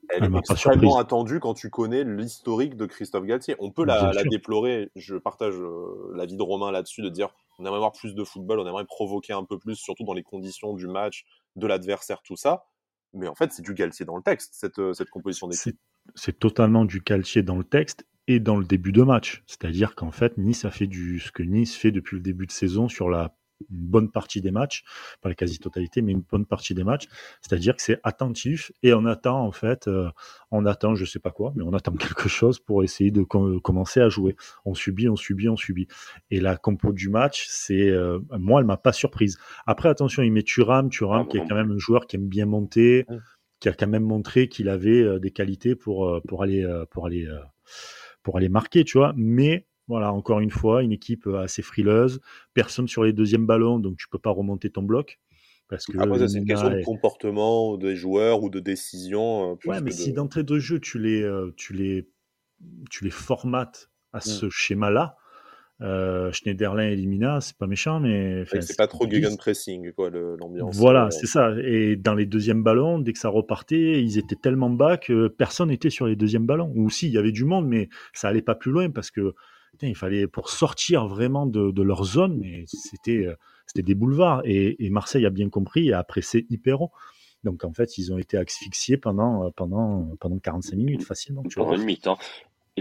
elle est extrêmement attendue quand tu connais l'historique de Christophe Galtier. On peut la, déplorer, je partage euh, l'avis de Romain là-dessus, de dire on aimerait voir plus de football, on aimerait provoquer un peu plus, surtout dans les conditions du match, de l'adversaire, tout ça. Mais en fait, c'est du Galtier dans le texte, cette, euh, cette composition d'équipe. C'est totalement du Galtier dans le texte et dans le début de match. C'est-à-dire qu'en fait, Nice a fait du, ce que Nice fait depuis le début de saison sur la une bonne partie des matchs, pas la quasi-totalité, mais une bonne partie des matchs. C'est-à-dire que c'est attentif et on attend en fait, euh, on attend je sais pas quoi, mais on attend quelque chose pour essayer de commencer à jouer. On subit, on subit, on subit. Et la compo du match, c'est euh, moi, elle m'a pas surprise. Après, attention, il met Turam, Turam ah, qui est quand même un joueur qui aime bien monter, qui a quand même montré qu'il avait euh, des qualités pour pour aller pour aller pour aller marquer, tu vois. Mais voilà, encore une fois, une équipe euh, assez frileuse, personne sur les deuxièmes ballons, donc tu peux pas remonter ton bloc. Parce que Après, c'est une question de comportement des joueurs ou de décision. Euh, ouais, mais si d'entrée de jeu, tu les, euh, tu les, tu les formates à mmh. ce schéma-là, euh, Schneiderlin et Limina, c'est pas méchant, mais. c'est pas trop pressing, quoi, l'ambiance. Voilà, c'est ça. Et dans les deuxièmes ballons, dès que ça repartait, ils étaient tellement bas que personne n'était sur les deuxièmes ballons. Ou si, il y avait du monde, mais ça allait pas plus loin parce que il fallait pour sortir vraiment de, leur zone, mais c'était euh, c'était des boulevards. Et, Marseille a bien compris et a pressé hyper haut. Donc en fait, ils ont été asphyxiés pendant, euh, pendant, pendant 45 minutes facilement. Tu pendant une mi-temps.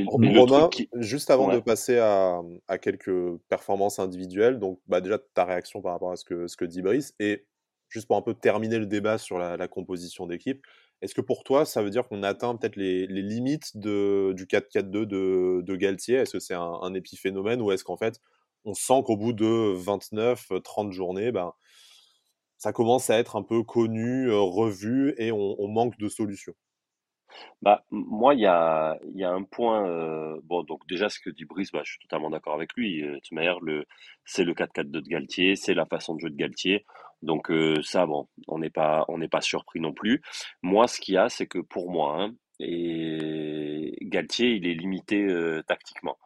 Romain, juste avant de passer à, quelques performances individuelles, donc bah, déjà ta réaction par rapport à ce que, ce que dit Brice, et juste pour un peu terminer le débat sur la, composition d'équipe, Est-ce que pour toi, ça veut dire qu'on atteint peut-être les, limites de, du 4-4-2 de, de, Galtier? Est-ce que c'est un, épiphénomène ou est-ce qu'en fait, on sent qu'au bout de 29, 30 journées, ben, ça commence à être un peu connu, euh, revu et on manque de solutions? Bah, moi, il y a, y a un point. Euh, bon, donc déjà, ce que dit Brice, bah, je suis totalement d'accord avec lui. Euh, de toute manière, c'est le 4-4-2 de Galtier, c'est la façon de jouer de Galtier. Donc ça, bon, on n'est pas, on n'est pas surpris non plus. Moi, ce qu'il y a, c'est que pour moi, hein, et Galtier, il est limité tactiquement.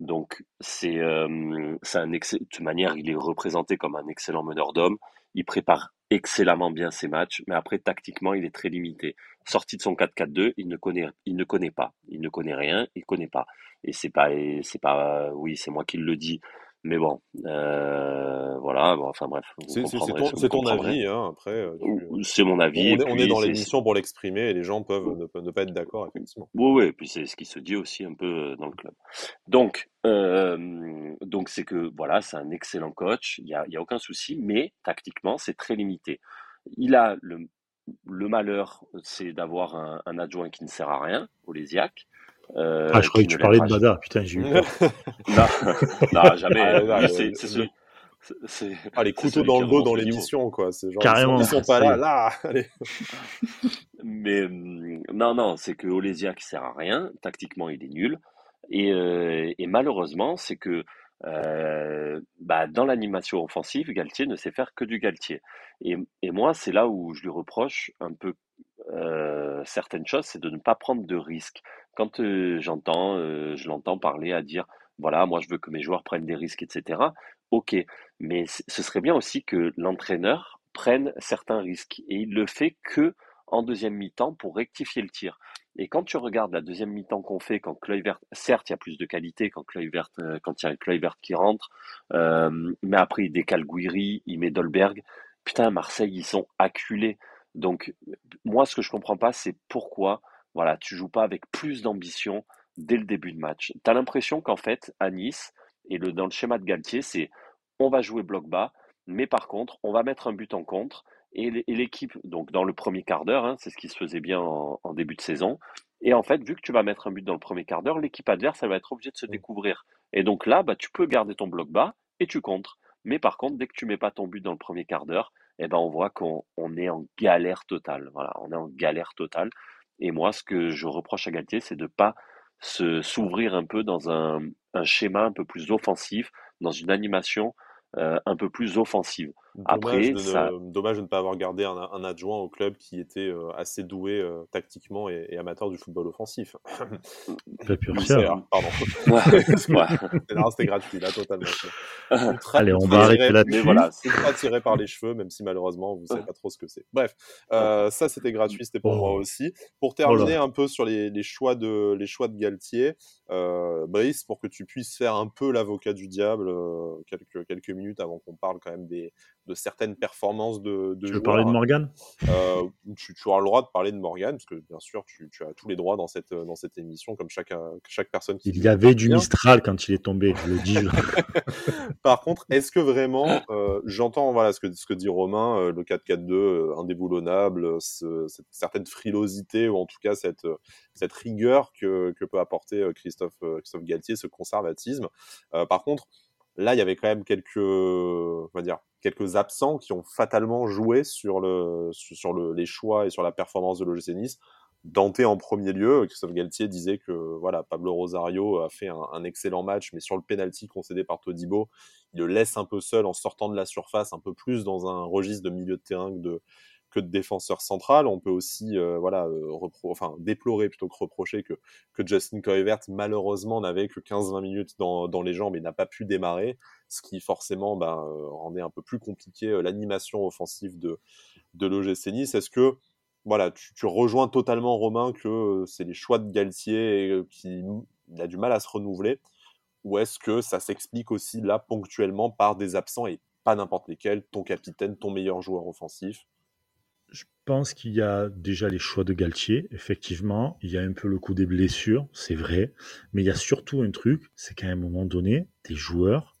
Donc c'est, de toute manière, il est représenté comme un excellent meneur d'hommes. Il prépare excellemment bien ses matchs, mais après, tactiquement, il est très limité. Sorti de son 4-4-2, il ne connaît, il ne connaît pas. Il ne connaît rien, il connaît pas. Et c'est pas, c'est pas, oui, c'est moi qui le dis. Mais bon, euh, voilà, bon, enfin bref. C'est ton, avis, hein, après. Euh, c'est mon avis. On, est, dans l'émission pour l'exprimer et les gens peuvent ne, pas être d'accord, effectivement. Oui, oui, et puis c'est ce qui se dit aussi un peu euh, dans le club. Donc, donc c'est que voilà, c'est un excellent coach, il n'y a, y a aucun souci, mais tactiquement, c'est très limité. Il a le, le malheur, c'est d'avoir un, un, adjoint qui ne sert à rien, Olésiac. Euh, ah, je croyais que tu parlais de Bada, putain, j'ai eu peur. non, jamais. Ah, c'est c'est ah, les couteaux dans le dos dans l'émission, quoi. C'est genre, Carrément. Ils sont, pas là, là. Allez. Mais hum, non, non, c'est que Olesia qui sert à rien. Tactiquement, il est nul. Et, euh, et malheureusement, c'est que euh, bah, dans l'animation offensive, Galtier ne sait faire que du Galtier. Et, et moi, c'est là où je lui reproche un peu euh, certaines choses, c'est de ne pas prendre de risques. Quand euh, j'entends, je l'entends parler à dire, voilà, moi je veux que mes joueurs prennent des risques, etc. Ok, mais ce serait bien aussi que l'entraîneur prenne certains risques et il le fait que en deuxième mi-temps pour rectifier le tir. Et quand tu regardes la deuxième mi-temps qu'on fait, quand Kluivert, certes, il y a plus de qualité quand Kluivert, quand il y a Kluivert qui rentre, mais après il décale Guiri, il met Dolberg. Putain, Marseille, ils sont acculés. Donc, moi, ce que je comprends pas, c'est pourquoi, voilà, tu joues pas avec plus d'ambition dès le début de match. Tu as l'impression qu'en fait, à Nice, et le, dans le schéma de Galtier, c'est on va jouer bloc bas, mais par contre, on va mettre un but en contre. Et l'équipe, donc dans le premier quart d'heure, hein, c'est ce qui se faisait bien en, début de saison. Et en fait, vu que tu vas mettre un but dans le premier quart d'heure, l'équipe adverse, elle va être obligée de se mmh. découvrir. Et donc là, bah, tu peux garder ton bloc bas et tu contres. Mais par contre, dès que tu mets pas ton but dans le premier quart d'heure, eh ben on voit qu'on est en galère totale. Voilà, on est en galère totale. Et moi, ce que je reproche à Galtier, c'est de pas se s'ouvrir un peu dans un, un schéma un peu plus offensif, dans une animation euh, un peu plus offensive. Après, dommage, de ça... ne, dommage de ne pas avoir gardé un, adjoint au club qui était euh, assez doué euh, tactiquement et, amateur du football offensif. Pas pur Pardon. C'était gratuit, là, totalement. Allez, on va arrêter là-dessus. Voilà, c'est pas tiré par les cheveux, même si malheureusement, vous ne savez pas trop ce que c'est. Bref, ça, c'était gratuit, c'était pour moi aussi. Pour terminer un peu sur les, les, choix de, les choix de Galtier, Brice, pour que tu puisses faire un peu l'avocat du diable quelques, quelques minutes avant qu'on parle quand même des, de certaines performances de, de Tu veux parler de Morgan? euh, tu, auras le droit de parler de Morgan, parce que bien sûr, tu, as tous les droits dans cette, dans cette émission, comme chaque, chaque personne qui. Il y avait du Mistral quand il est tombé, je le dis. Par contre, est-ce que vraiment, euh, j'entends voilà, ce, que, ce que dit Romain, euh, le 4-4-2 indéboulonnable, cette certaine frilosité, ou en tout cas cette, cette rigueur que, que peut apporter Christophe, Christophe Galtier, ce conservatisme. par contre, Là, il y avait quand même quelques, on va dire, quelques absents qui ont fatalement joué sur, le, sur le, les choix et sur la performance de l'OGC Nice. Dante en premier lieu, Christophe Galtier disait que voilà, Pablo Rosario a fait un, excellent match, mais sur le penalty concédé par Todibo, il le laisse un peu seul en sortant de la surface, un peu plus dans un registre de milieu de terrain que de, que de défenseur central. On peut aussi euh, voilà, euh, enfin, déplorer plutôt que reprocher que, que Justin Kluivert, malheureusement, n'avait que 15-20 minutes dans, dans, les jambes et n'a pas pu démarrer, ce qui forcément bah, euh, rendait un peu plus compliqué l'animation offensive de, de l'OGC Nice. Est-ce que voilà, tu, rejoins totalement Romain que c'est les choix de Galtier qui a du mal à se renouveler? Ou est-ce que ça s'explique aussi là ponctuellement par des absents et pas n'importe lesquels, ton capitaine, ton meilleur joueur offensif? Je pense qu'il y a déjà les choix de Galtier, effectivement. Il y a un peu le coup des blessures, c'est vrai. Mais il y a surtout un truc, c'est qu'à un moment donné, tes joueurs,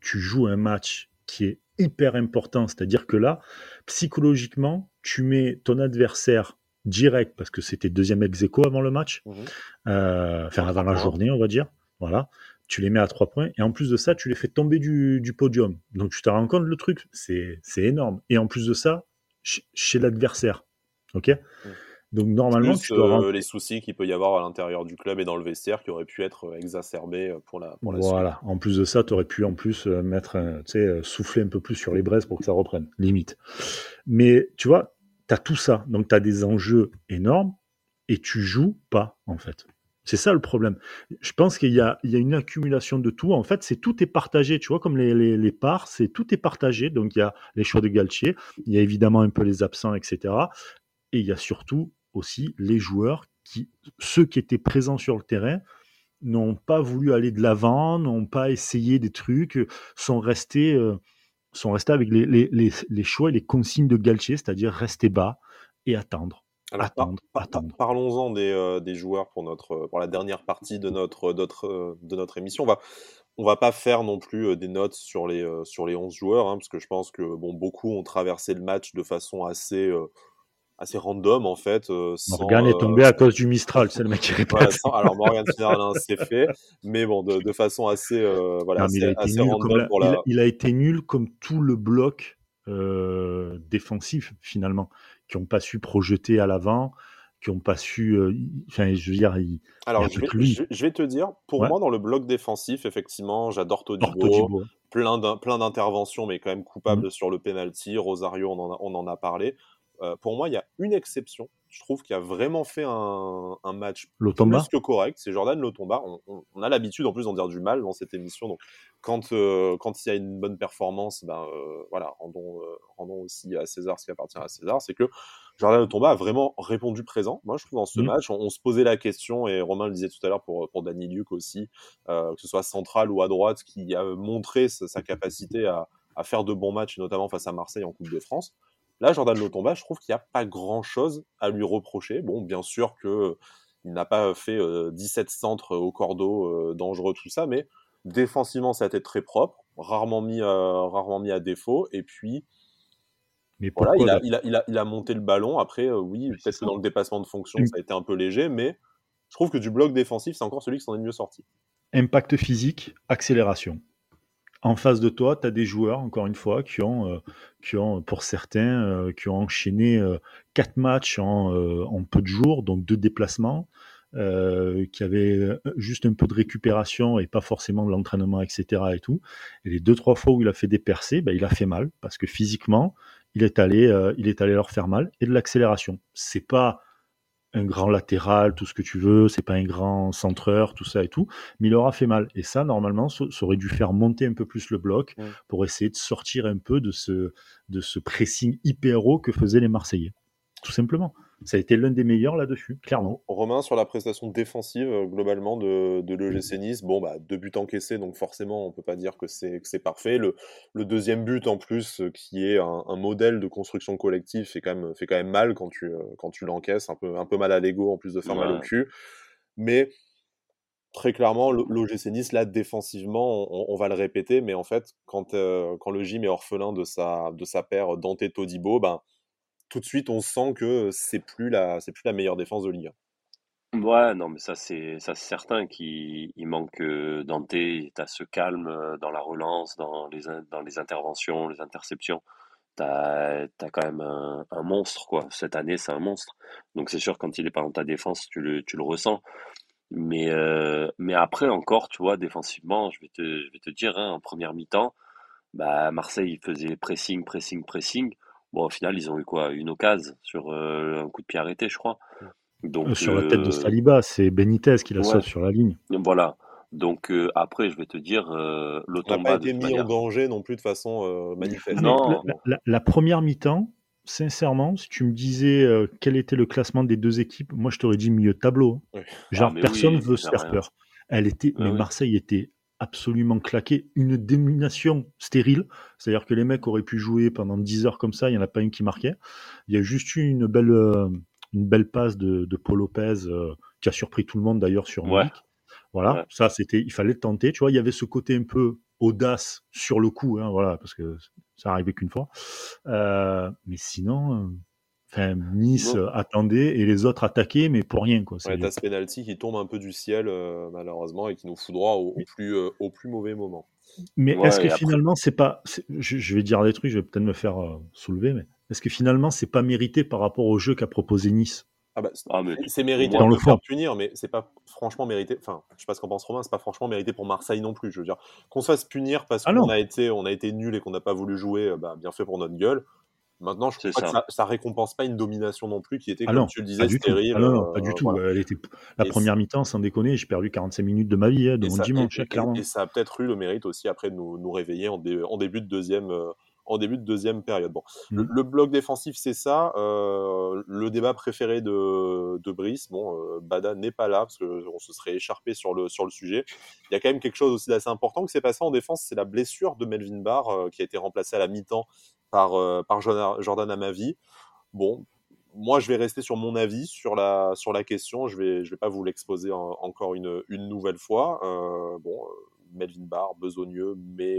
tu joues un match qui est hyper important. C'est-à-dire que là, psychologiquement, tu mets ton adversaire direct parce que c'était deuxième ex aequo avant le match, mmh euh, enfin avant la journée, on va dire. Voilà. Tu les mets à trois points et en plus de ça, tu les fais tomber du, podium. Donc tu te rends compte, le truc, c'est énorme. Et en plus de ça, chez l'adversaire. Ok? Mmh. Donc normalement, tu dois euh, les soucis qu'il peut y avoir à l'intérieur du club et dans le vestiaire qui auraient pu être euh, exacerbés pour la, pour la voilà. En plus de ça, tu aurais pu en plus mettre, tu sais, souffler un peu plus sur les braises pour que ça reprenne, limite. Mais tu vois, tu as tout ça. Donc tu as des enjeux énormes et tu joues pas, en fait. C'est ça le problème. Je pense qu'il y, a, une accumulation de tout. En fait, c'est tout est partagé. Tu vois, comme les, parts, c'est tout est partagé. Donc, il y a les choix de Galtier, il y a évidemment un peu les absents, etc. Et il y a surtout aussi les joueurs qui, ceux qui étaient présents sur le terrain, n'ont pas voulu aller de l'avant, n'ont pas essayé des trucs, sont restés. Euh, sont restés avec les, les, les, choix et les consignes de Galtier, c'est-à-dire rester bas et attendre. attendre, attendre. Parlons-en des, euh, des, joueurs pour, notre, pour la dernière partie de notre, euh, de notre émission. On va, on va pas faire non plus des notes sur les, sur les 11 joueurs, hein, parce que je pense que bon, beaucoup ont traversé le match de façon assez assez random en fait. Euh, Morgan est tombé à cause du Mistral, c'est le mec qui répète. alors Morgan Schneiderlin c'est fait, mais bon, de, façon assez, euh, voilà, assez, random pour la... il, a, été nul comme tout le bloc euh, défensif finalement, qui n'ont pas su projeter à l'avant, qui n'ont pas su, enfin, je veux dire, alors je vais, te dire, pour moi dans le bloc défensif, effectivement, j'adore Todibo, plein d'interventions, mais quand même coupable mmh. sur le penalty. Rosario, on on en a parlé. Euh, pour moi, il y a une exception. Je trouve qu'il a vraiment fait un, match plus que correct. C'est Jordan Lotomba. On, a l'habitude en plus d'en dire du mal dans cette émission. Donc, quand euh, quand il y a une bonne performance, ben euh, voilà, rendons, rendons aussi à César ce qui appartient à César. C'est que Jordan Lotomba a vraiment répondu présent. Moi, je trouve dans ce mmh. match, on, se posait la question et Romain le disait tout à l'heure pour pour Danny Luc aussi, que ce soit central ou à droite, qui a montré sa, capacité à, à faire de bons matchs, notamment face à Marseille en Coupe de France. Là, Jordan Lotomba, je trouve qu'il n'y a pas grand-chose à lui reprocher. Bon, bien sûr que euh, il n'a pas fait 17 euh, centres au cordeau euh, dangereux, tout ça, mais défensivement, ça a été très propre, rarement mis, rarement mis à défaut. Et puis, mais voilà, il a, il, a, il, a, il, a, monté le ballon. Après, oui, peut-être que dans le dépassement de fonction, ça a été un peu léger, mais je trouve que du bloc défensif, c'est encore celui qui s'en est mieux sorti. Impact physique, accélération en face de toi, tu as des joueurs, encore une fois, qui ont, euh, qui ont pour certains, euh, qui ont enchaîné euh, quatre matchs en, en, peu de jours, donc deux déplacements, qui avaient juste un peu de récupération et pas forcément de l'entraînement, etc. Et, tout. et les deux, trois fois où il a fait des percées, ben, il a fait mal, parce que physiquement, il est allé, il est allé leur faire mal, et de l'accélération. C'est pas un grand latéral, tout ce que tu veux, c'est pas un grand centreur, tout ça et tout, mais il aura fait mal. Et ça, normalement, ça, aurait dû faire monter un peu plus le bloc pour essayer de sortir un peu de ce, de ce pressing hyper haut que faisaient les Marseillais. Tout simplement ça a été l'un des meilleurs là-dessus, clairement. Romain, sur la prestation défensive euh, globalement de, de l'EGC Nice, bon, bah, deux buts encaissés, donc forcément, on peut pas dire que c'est parfait. Le, le, deuxième but, en plus, euh, qui est un, modèle de construction collective, fait quand même, fait quand même mal quand tu, euh, quand tu l'encaisses, un peu, un peu mal à l'ego, en plus de faire mal au cul. Mais très clairement, l'OGC Nice, là, défensivement, on, va le répéter, mais en fait, quand, quand le gym est orphelin de sa, de sa paire Dante Todibo, ben tout de suite, on sent que c'est plus la, c'est plus la meilleure défense de Ligue 1. Ouais, non, mais ça c'est ça c'est certain qu'il manque euh, Dante, à ce calme euh, dans la relance, dans les dans les interventions, les interceptions. T'as as quand même un, monstre quoi. Cette année, c'est un monstre. Donc c'est sûr quand il est pas dans ta défense, tu le tu le ressens. Mais euh, mais après encore, tu vois, défensivement, je vais te je vais te dire, hein, en première mi-temps, bah Marseille faisait pressing, pressing, pressing. Bon, au final, ils ont eu quoi? Une occasion sur euh, un coup de pied arrêté, je crois. Donc, euh, sur la tête de euh, Saliba, c'est Benitez qui la sauve sur la ligne. Voilà. Donc après, je vais te dire, euh, n'a pas été mis en danger non plus de façon manifeste. Non. La, première mi-temps, sincèrement, si tu me disais quel était le classement des deux équipes, moi je t'aurais dit milieu de tableau. Genre, ah, personne ne veut se faire peur. Elle était, ah mais Marseille était absolument claqué, une domination stérile, c'est-à-dire que les mecs auraient pu jouer pendant 10 heures comme ça, il n'y en a pas une qui marquait. Il y a juste eu une belle, euh, une belle passe de, Paul Lopez euh, qui a surpris tout le monde d'ailleurs sur ouais. Voilà, ça c'était, il fallait le tenter, tu vois, il y avait ce côté un peu audace sur le coup, hein, voilà, parce que ça arrivait qu'une fois. Euh, mais sinon, Enfin, nice attendait et les autres attaquaient, mais pour rien. Quoi. Ouais, t'as ce penalty qui tombe un peu du ciel, malheureusement, et qui nous foudroie au, plus, au plus mauvais moment. Mais est-ce que finalement, c'est pas. Je, vais dire des trucs, je vais peut-être me faire soulever, mais est-ce que finalement, c'est pas mérité par rapport au jeu qu'a proposé Nice? Ah bah, ah, c'est mérité dans le faire punir, mais c'est pas franchement mérité. Enfin, je sais pas ce qu'en pense Romain, c'est pas franchement mérité pour Marseille non plus. Je veux dire, qu'on se fasse punir parce ah qu'on a été, on a été nul et qu'on n'a pas voulu jouer, bah, bien fait pour notre gueule. Maintenant, je crois ça. que ça, ça, récompense pas une domination non plus qui était, comme tu le disais, stérile. Ah non, pas du tout. Elle était... La première mi-temps, sans déconner, j'ai perdu 45 minutes de ma vie, hein, de mon dimanche, et, clairement. Et, ça a peut-être eu le mérite aussi après de nous, nous réveiller en, en, début de deuxième, euh, en début de deuxième période. Bon, le, mm. bloc défensif, c'est ça. Euh, le débat préféré de, de Brice, bon, euh, Bada n'est pas là parce qu'on se serait écharpé sur le, sur le sujet. Il y a quand même quelque chose aussi d'assez important qui s'est passé en défense, c'est la blessure de Melvin Barr euh, qui a été remplacé à la mi-temps par, par Jordan Amavi. Bon, moi, je vais rester sur mon avis sur la, sur la question. Je ne vais, je vais pas vous l'exposer encore une, une nouvelle fois. bon, Melvin Barr, besogneux, mais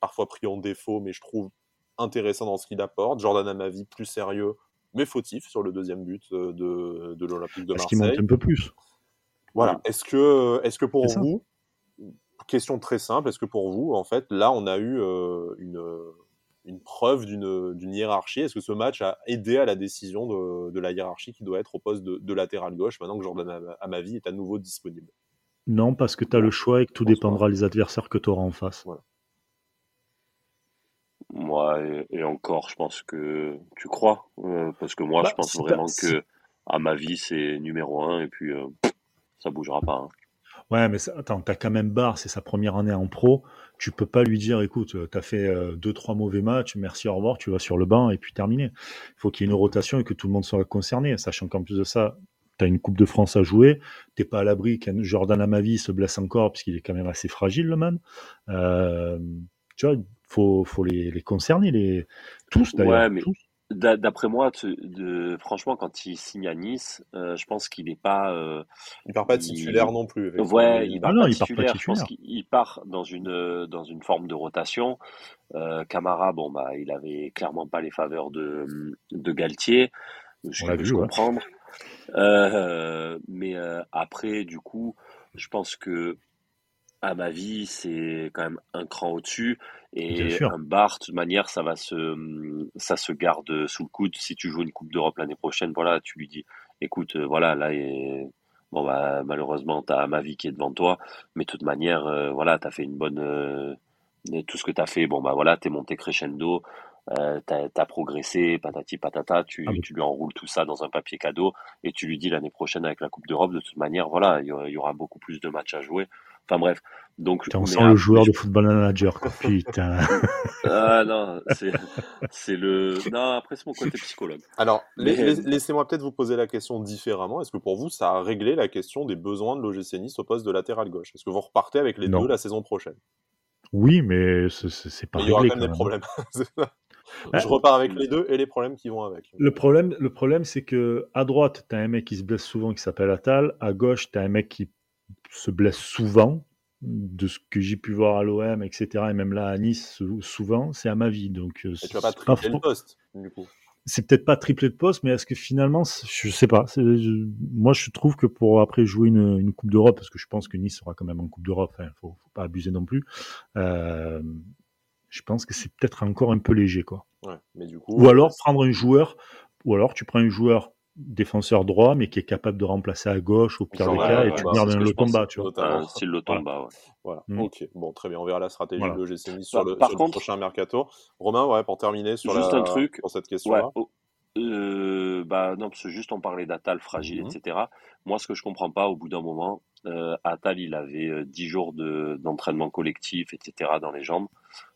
parfois pris en défaut, mais je trouve intéressant dans ce qu'il apporte. Jordan Amavi, plus sérieux, mais fautif sur le deuxième but euh, de, de l'Olympique de Marseille. Est-ce qu'il monte un peu plus Voilà. Est-ce que, est que pour vous, question très simple, est-ce que pour vous, en fait, là, on a eu euh, une, une preuve d'une hiérarchie Est-ce que ce match a aidé à la décision de, de la hiérarchie qui doit être au poste de, de latéral gauche maintenant que Jordan Amavi est à nouveau disponible? Non, parce que tu as le choix et que tout dépendra des adversaires que tu auras en face. Voilà. Moi, et, encore, je pense que tu crois. Euh, parce que moi, je bah, pense vraiment que, à ma vie, c'est numéro un et puis euh, ça bougera pas. Hein. Ouais, mais ça, attends, t'as quand même Barre, c'est sa première année en pro. Tu peux pas lui dire, écoute, t'as fait euh, deux, trois mauvais matchs, merci, au revoir, tu vas sur le banc et puis terminé. Il faut qu'il y ait une rotation et que tout le monde soit concerné, sachant qu'en plus de ça, tu as une Coupe de France à jouer, t'es pas à l'abri qu'un Jordan Amavi se blesse encore, puisqu'il est quand même assez fragile, le man. tu vois, faut, faut les, les concerner, les, tous d'ailleurs. Ouais, D'après moi, de, franchement, quand il signe à Nice, euh, je pense qu'il n'est pas. Euh, il part pas titulaire non plus. Ouais, il, part, ah pas titulaire, Je pense qu'il part dans une dans une forme de rotation. Euh, Camara, bon bah, il avait clairement pas les faveurs de de Galtier. Je peux comprendre. Euh, mais après, du coup, je pense que à ma vie, c'est quand même un cran au-dessus. Et un bar, de toute manière, ça va se, ça se garde sous le coude. Si tu joues une Coupe d'Europe l'année prochaine, voilà, tu lui dis, écoute, euh, voilà, là, bon, bah, malheureusement, tu as ma vie qui est devant toi. Mais de toute manière, euh, voilà, tu as fait une bonne. Euh, tout ce que tu as fait, bon, bah voilà, tu es monté crescendo. Euh, t'as as progressé, patati patata, tu, ah tu lui enroules tout ça dans un papier cadeau et tu lui dis l'année prochaine avec la Coupe d'Europe, de toute manière, voilà, il y, aura beaucoup plus de matchs à jouer. Enfin bref. Donc, on sent le joueur de football manager, quoi. Putain. ah non, c'est le. Non, après, c'est mon côté psychologue. Alors, laissez-moi peut-être vous poser la question différemment. Est-ce que pour vous, ça a réglé la question des besoins de l'OGC Nice au poste de latéral gauche? Est-ce que vous repartez avec les deux la saison prochaine? Oui, mais c'est pas réglé. Il y aura quand même des problèmes. Je repars avec les deux et les problèmes qui vont avec. Le problème, le problème c'est que à droite, tu as un mec qui se blesse souvent qui s'appelle Atal. À gauche, tu as un mec qui se blesse souvent, de ce que j'ai pu voir à l'OM, etc. Et même là à Nice, souvent, c'est à ma vie. Donc, euh, tu vas pas tripler le poste, du coup. C'est peut-être pas triplé de poste, mais est-ce que finalement, je sais pas. moi, je trouve que pour après jouer une, Coupe d'Europe, parce que je pense que Nice sera quand même en Coupe d'Europe, il hein, faut, faut pas abuser non plus. Euh, je pense que c'est peut-être encore un peu léger, quoi. Ouais, mais du coup, ou alors prendre un joueur, ou alors tu prends un joueur défenseur droit, mais qui est capable de remplacer à gauche au pire des cas et tu gardes un Lotomba, tu vois. Un style Lotomba, ouais. Voilà, mm. ok. Bon, très bien, on verra la stratégie de l'OGC sur, le, par contre, prochain mercato. Romain, ouais, pour terminer sur, juste la, un truc, pour cette question-là. Oh, euh, bah non, parce que juste on parlait d'Atal fragile, mm-hmm. etc. Moi, ce que je comprends pas, au bout d'un moment, euh, Atal, il avait 10 euh, jours d'entraînement collectif, etc. dans les jambes.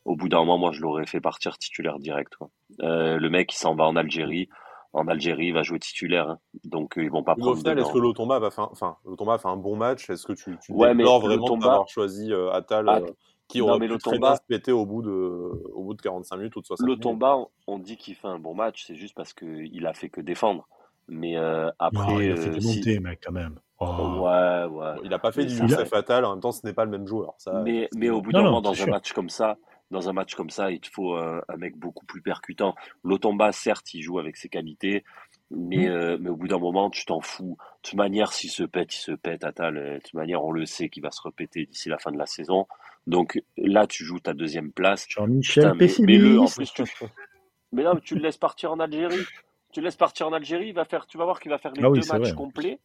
Au bout d'un moment, moi, je l'aurais fait partir titulaire direct. Quoi. Euh, le mec, il s'en va en Algérie en Algérie, il va jouer titulaire. Hein. Donc, euh, ils vont pas prendre. Au final, est-ce que Lotomba va faire, enfin, Lotomba a fait un bon match? Est-ce que tu, tu ouais, vraiment d'avoir choisi euh, Atal, euh, qui aurait pu Lotomba... se péter au bout de, au bout de 45 minutes ou de 60 Lotomba, on dit qu'il fait un bon match, c'est juste parce qu'il a fait que défendre. Mais après, il a fait démonter, mec, quand même. Oh. Ouais, ouais. Il a pas fait du Youssef Fatal. En même temps, ce n'est pas le même joueur. Ça, mais, mais au bout d'un moment, dans un match comme ça, dans un match comme ça, il te faut un, mec beaucoup plus percutant. Lotomba, certes, il joue avec ses qualités, mais, mm. euh, mais au bout d'un moment, tu t'en fous. De toute manière, s'il se pète, il se pète. Atal. De toute manière, on le sait qu'il va se répéter d'ici la fin de la saison. Donc là, tu joues ta deuxième place. Jean-Michel Pessimiste. En plus, tu... mais là, tu le laisses partir en Algérie. Tu le laisses partir en Algérie, il va faire, tu vas voir qu'il va faire les ah deux matchs complets.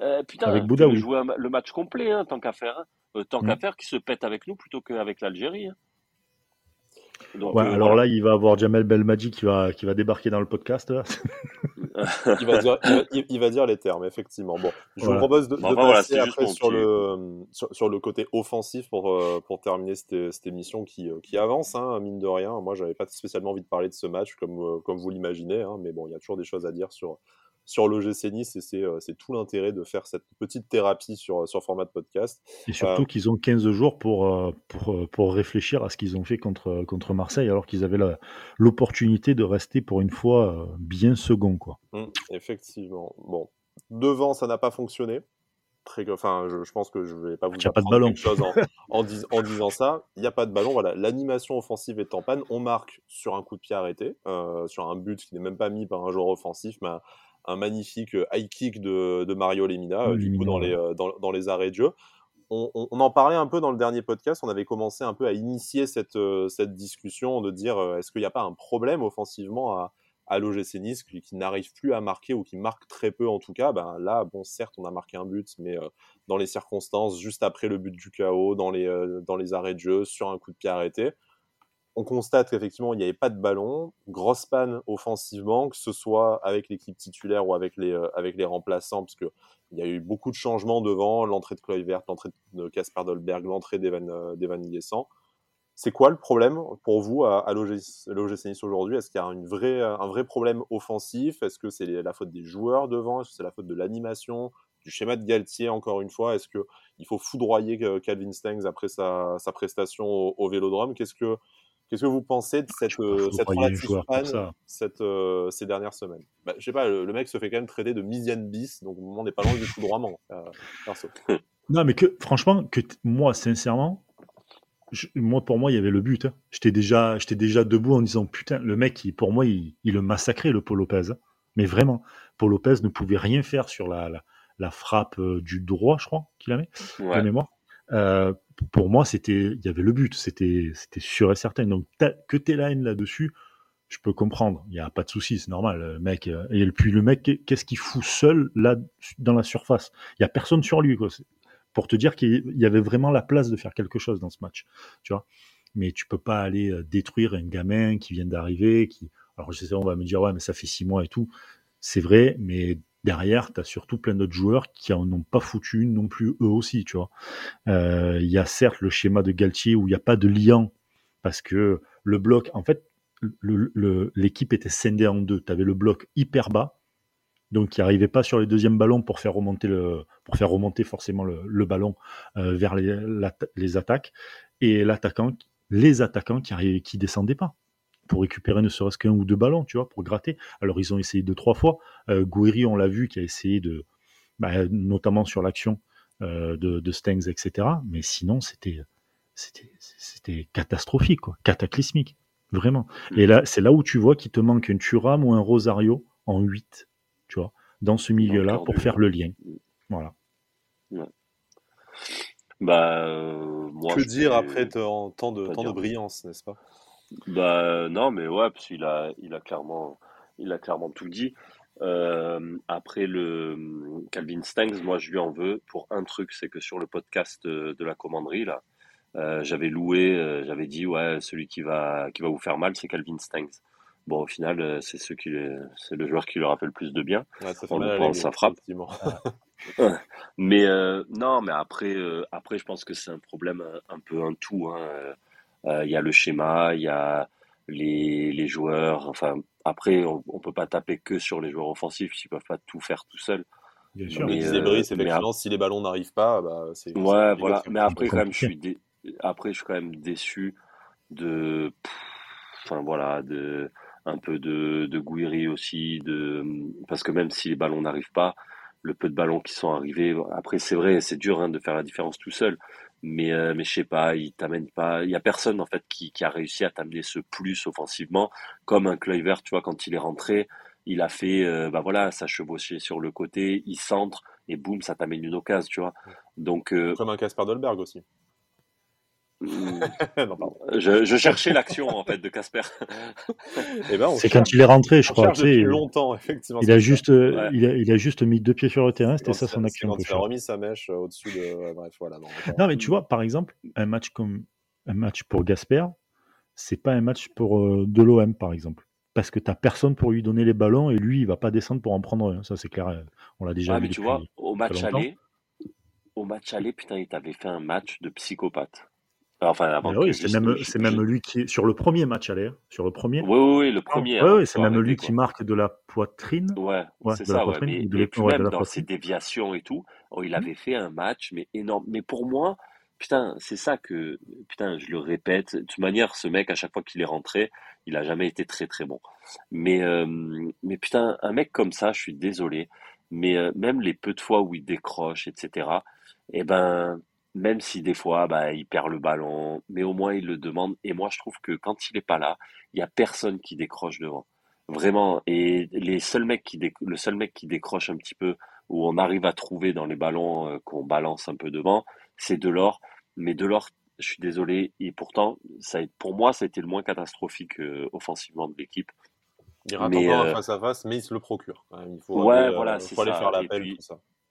Euh, putain, avec Bouddha, oui. jouer le match complet, hein, tant qu'à faire. Hein. Euh, tant qu'à mm. faire, qu'il se pète avec nous plutôt qu'avec l'Algérie. Hein. Ouais, euh, alors là, il va avoir Jamel Belmadi qui va, qui va débarquer dans le podcast. il, va dire, il, va, dire, les termes, effectivement. Bon, je vous propose de, de passer après sur le, sur, le côté offensif pour, pour terminer cette, cette émission qui, qui avance, hein, mine de rien. Moi, j'avais pas spécialement envie de parler de ce match, comme, comme vous l'imaginez, hein, mais bon, il y a toujours des choses à dire sur, sur l'OGC Nice et euh, c'est tout l'intérêt de faire cette petite thérapie sur, sur format de podcast. Et surtout euh, qu'ils ont 15 jours pour, euh, pour, pour réfléchir à ce qu'ils ont fait contre, contre Marseille alors qu'ils avaient l'opportunité de rester pour une fois bien second. Quoi. Mmh, effectivement. Bon, devant, ça n'a pas fonctionné. Très, enfin, je, pense que je vais pas vous dire pas de ballon. quelque chose en, en, en, disant ça. Il n'y a pas de ballon. Voilà, l'animation offensive est en panne. On marque sur un coup de pied arrêté, sur un but qui n'est même pas mis par un joueur offensif, mais un magnifique euh, high kick de, Mario Lemina, euh, du coup, dans les, euh, dans, les arrêts de jeu. On, en parlait un peu dans le dernier podcast, on avait commencé un peu à initier cette, cette discussion de dire est-ce qu'il n'y a pas un problème offensivement à, à l'OGC Nice qui, n'arrive plus à marquer ou qui marque très peu en tout cas? Ben là, bon, certes, on a marqué un but, mais dans les circonstances, juste après le but du chaos, dans les, dans les arrêts de jeu, sur un coup de pied arrêté on constate qu'effectivement, il n'y avait pas de ballon, grosse panne offensivement, que ce soit avec l'équipe titulaire ou avec les, euh, avec les remplaçants, parce qu'il y a eu beaucoup de changements devant, l'entrée de Kluivert, l'entrée de Casper Dolberg, l'entrée d'Evan euh, C'est quoi le problème pour vous à, à l'OGC aujourd'hui? Est-ce qu'il y a une vraie, un vrai problème offensif? Est-ce que c'est la faute des joueurs devant? Est-ce que c'est la faute de l'animation du schéma de Galtier, encore une fois? Est-ce qu'il faut foudroyer euh, Calvin Stengs après sa, prestation au, au Vélodrome? Qu'est-ce que Qu'est-ce que vous pensez de cette, euh, cette relative cette, euh, ces dernières semaines? Bah, Je sais pas, le, mec se fait quand même traiter de Misian bis, donc on n'est pas loin du tout droit euh, non, mais que franchement, que moi, sincèrement, moi pour moi, il y avait le but. Hein. J'étais déjà, j'étais déjà debout en disant putain, le mec, pour moi, il, il, le massacrait le Paul Lopez. Hein. Mais vraiment, Paul Lopez ne pouvait rien faire sur la, la, frappe du droit, je crois qu'il avait, ouais. de mémoire pour moi, c'était, il y avait le but, c'était, c'était sûr et certain. Donc, que t'es la haine là-dessus, je peux comprendre. Il n'y a pas de souci, c'est normal, mec. Euh, et puis le mec, qu'est-ce qu'il fout seul là dans la surface? Il y a personne sur lui, quoi. Pour te dire qu'il y avait vraiment la place de faire quelque chose dans ce match, tu vois? Mais tu peux pas aller euh, détruire un gamin qui vient d'arriver, qui. Alors je sais, on va me dire ouais, mais ça fait six mois et tout. C'est vrai, mais derrière, tu as surtout plein d'autres joueurs qui en ont pas foutu non plus eux aussi, tu vois. Euh, il y a certes le schéma de Galtier où il n'y a pas de lien parce que le bloc, en fait, l'équipe était scindée en deux. Tu avais le bloc hyper bas, donc qui n'arrivait pas sur les deuxièmes ballons pour faire remonter, le, forcément le, ballon euh, vers les, attaques, et les attaquants qui qui descendaient pas pour récupérer ne serait-ce qu'un ou deux ballons, tu vois, pour gratter. Alors ils ont essayé deux, trois fois. Euh, Gouiri, on l'a vu, qui a essayé de, bah, notamment sur l'action euh, de, de Stengs, etc. Mais sinon, c'était, c'était, catastrophique, quoi, cataclysmique, vraiment. Mm. Et là, c'est là où tu vois qu'il te manque un Turam ou un Rosario en 8, tu vois, dans ce milieu-là pour faire le lien. Voilà. Bah, euh, moi, que dire après tant de, tant de brillance, n'est-ce pas? Bah non, mais ouais, parce qu'il a, il a clairement, il a clairement tout dit. Euh, après le Calvin Stangs, moi je lui en veux pour un truc, c'est que sur le podcast de, la commanderie là, euh, j'avais loué, euh, j'avais dit ouais celui qui va qui va vous faire mal, c'est Calvin Stangs. Bon au final c'est ce qui c'est le joueur qui leur a fait le plus de bien. Ouais, ça en sa frappe. mais non, mais après après je pense que c'est un problème un, peu un tout. Hein. Euh, il y a le schéma, il y a les, les, joueurs. Enfin, après, on, ne peut pas taper que sur les joueurs offensifs s'ils peuvent pas tout faire tout seuls. Bien sûr. Mais, disait Brice, effectivement, si les ballons n'arrivent pas, bah, c'est. Ouais, voilà. Mais après, quand même, je suis après, je suis quand même déçu de. Enfin, voilà, de un peu de, de Gouiri aussi, de parce que même si les ballons n'arrivent pas, le peu de ballons qui sont arrivés. Après, c'est vrai, c'est dur hein, de faire la différence tout seul. Mais, euh, mais je sais pas, il t'amène pas. Il y a personne en fait qui, qui a réussi à t'amener ce plus offensivement, comme un Kluivert, tu vois, quand il est rentré, il a fait, euh, bah voilà, ça chevauchait sur le côté, il centre et boum, ça t'amène une occasion, tu vois. Donc euh, comme un Casper Dolberg aussi. je, cherchais l'action en fait de Casper. Eh ben, c'est quand il est rentré, je crois. longtemps, effectivement. Il a juste, euh, il, a, juste mis deux pieds sur le terrain. C'était ça son action. il a remis sa mèche euh, au-dessus de. bref, voilà. Non, mais tu vois, par exemple, un match comme un match pour Gasper, c'est pas un match pour euh, de l'OM, par exemple. Parce que tu n'as personne pour lui donner les ballons et lui, il va pas descendre pour en prendre un. Ça, c'est clair. On l'a déjà vu. Mais tu vois, au match aller, au match aller, putain, il t'avait fait un match de psychopathe. Enfin, oui, c'est même, lui qui sur le premier match à l'air, sur le premier. Oui, oui, oui le premier. Oui, hein, c'est même lui qui marque de la poitrine. Ouais, c'est ça. Ouais, mais, et même dans ses déviations et tout, oh, il mmh. avait fait un match mais énorme. Mais pour moi, putain, c'est ça que putain, je le répète. De toute manière, ce mec, à chaque fois qu'il est rentré, il a jamais été très très bon. Mais euh, mais putain, un mec comme ça, je suis désolé, mais euh, même les peu de fois où il décroche, etc. Eh ben même si des fois bah, il perd le ballon, mais au moins il le demande. Et moi je trouve que quand il n'est pas là, il y a personne qui décroche devant. Vraiment. Et les seuls mecs qui le seul mec qui décroche un petit peu, où on arrive à trouver dans les ballons euh, qu'on balance un peu devant, c'est Delors. Mais Delors, je suis désolé, et pourtant, ça, pour moi, ça a été le moins catastrophique euh, offensivement de l'équipe. Il rate encore euh, face à face, mais il se le procure. Il faut ouais, aller, voilà, faut aller faire l'appel.